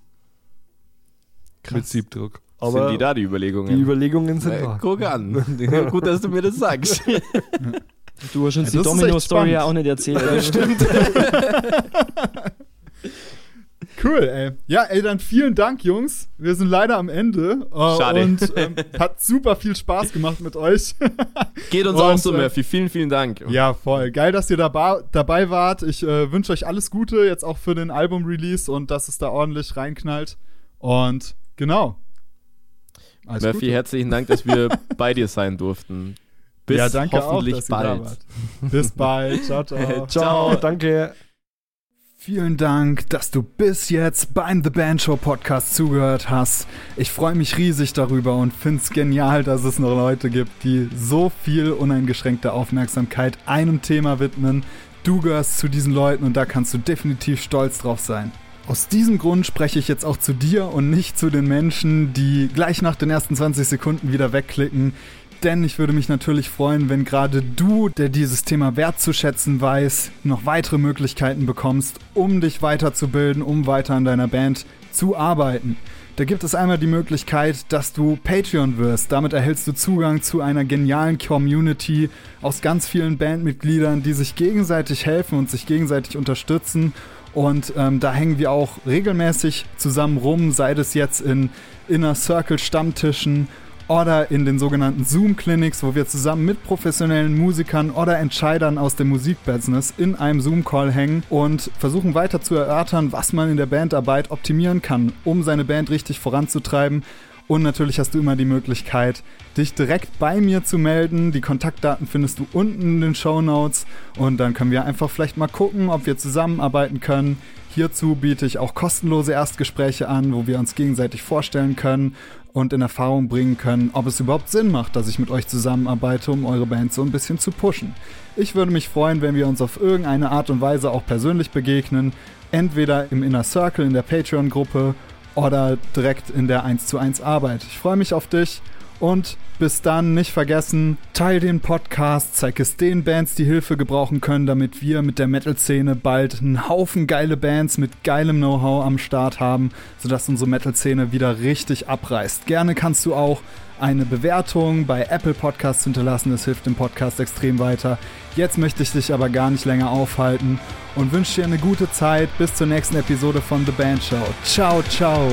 Mit Siebdruck. Aber sind die da, die Überlegungen? die Überlegungen sind Na, da. guck an. Gut, dass du mir das sagst. Du hast uns Ja, die Domino-Story ja auch nicht erzählt. Stimmt. Cool, ey. Ja, ey, dann vielen Dank, Jungs. Wir sind leider am Ende. Äh, Schade. Und ähm, hat super viel Spaß gemacht mit euch. Geht uns Und, auch so, äh, Murphy. Vielen, vielen Dank. ja, voll. Geil, dass ihr dabei, dabei wart. Ich äh, wünsche euch alles Gute, jetzt auch für den Album-Release und dass es da ordentlich reinknallt. Und genau. Alles Murphy, Gute. herzlichen Dank, dass wir bei dir sein durften. Bis ja, danke hoffentlich auch, dass ihr da bald. wart. Bis bald. Ciao, ciao. Ciao, danke. Vielen Dank, dass du bis jetzt beim The Band Show Podcast zugehört hast. Ich freue mich riesig darüber und finde es genial, dass es noch Leute gibt, die so viel uneingeschränkte Aufmerksamkeit einem Thema widmen. Du gehörst zu diesen Leuten und da kannst du definitiv stolz drauf sein. Aus diesem Grund spreche ich jetzt auch zu dir und nicht zu den Menschen, die gleich nach den ersten 20 Sekunden wieder wegklicken. denn ich würde mich natürlich freuen, wenn gerade du, der dieses Thema wertzuschätzen weiß, noch weitere Möglichkeiten bekommst, um dich weiterzubilden, um weiter an deiner Band zu arbeiten. Da gibt es einmal die Möglichkeit, dass du Patreon wirst. Damit erhältst du Zugang zu einer genialen Community aus ganz vielen Bandmitgliedern, die sich gegenseitig helfen und sich gegenseitig unterstützen. Und ähm, da hängen wir auch regelmäßig zusammen rum, sei es jetzt in Inner Circle Stammtischen oder in den sogenannten Zoom-Clinics, wo wir zusammen mit professionellen Musikern oder Entscheidern aus dem Musikbusiness in einem Zoom-Call hängen und versuchen weiter zu erörtern, was man in der Bandarbeit optimieren kann, um seine Band richtig voranzutreiben. Und natürlich hast du immer die Möglichkeit, dich direkt bei mir zu melden. Die Kontaktdaten findest du unten in den Show Notes. Und dann können wir einfach vielleicht mal gucken, ob wir zusammenarbeiten können. Hierzu biete ich auch kostenlose Erstgespräche an, wo wir uns gegenseitig vorstellen können und in Erfahrung bringen können, ob es überhaupt Sinn macht, dass ich mit euch zusammenarbeite, um eure Band so ein bisschen zu pushen. Ich würde mich freuen, wenn wir uns auf irgendeine Art und Weise auch persönlich begegnen, entweder im Inner Circle in der Patreon-Gruppe oder direkt in der 1 zu 1 Arbeit. Ich freue mich auf dich und bis dann nicht vergessen, teil den Podcast, zeig es den Bands, die Hilfe gebrauchen können, damit wir mit der Metal-Szene bald einen Haufen geile Bands mit geilem Know-how am Start haben, sodass unsere Metal-Szene wieder richtig abreißt. Gerne kannst du auch eine Bewertung bei Apple Podcasts hinterlassen, das hilft dem Podcast extrem weiter. Jetzt möchte ich dich aber gar nicht länger aufhalten und wünsche dir eine gute Zeit. Bis zur nächsten Episode von The Band Show. Ciao, ciao.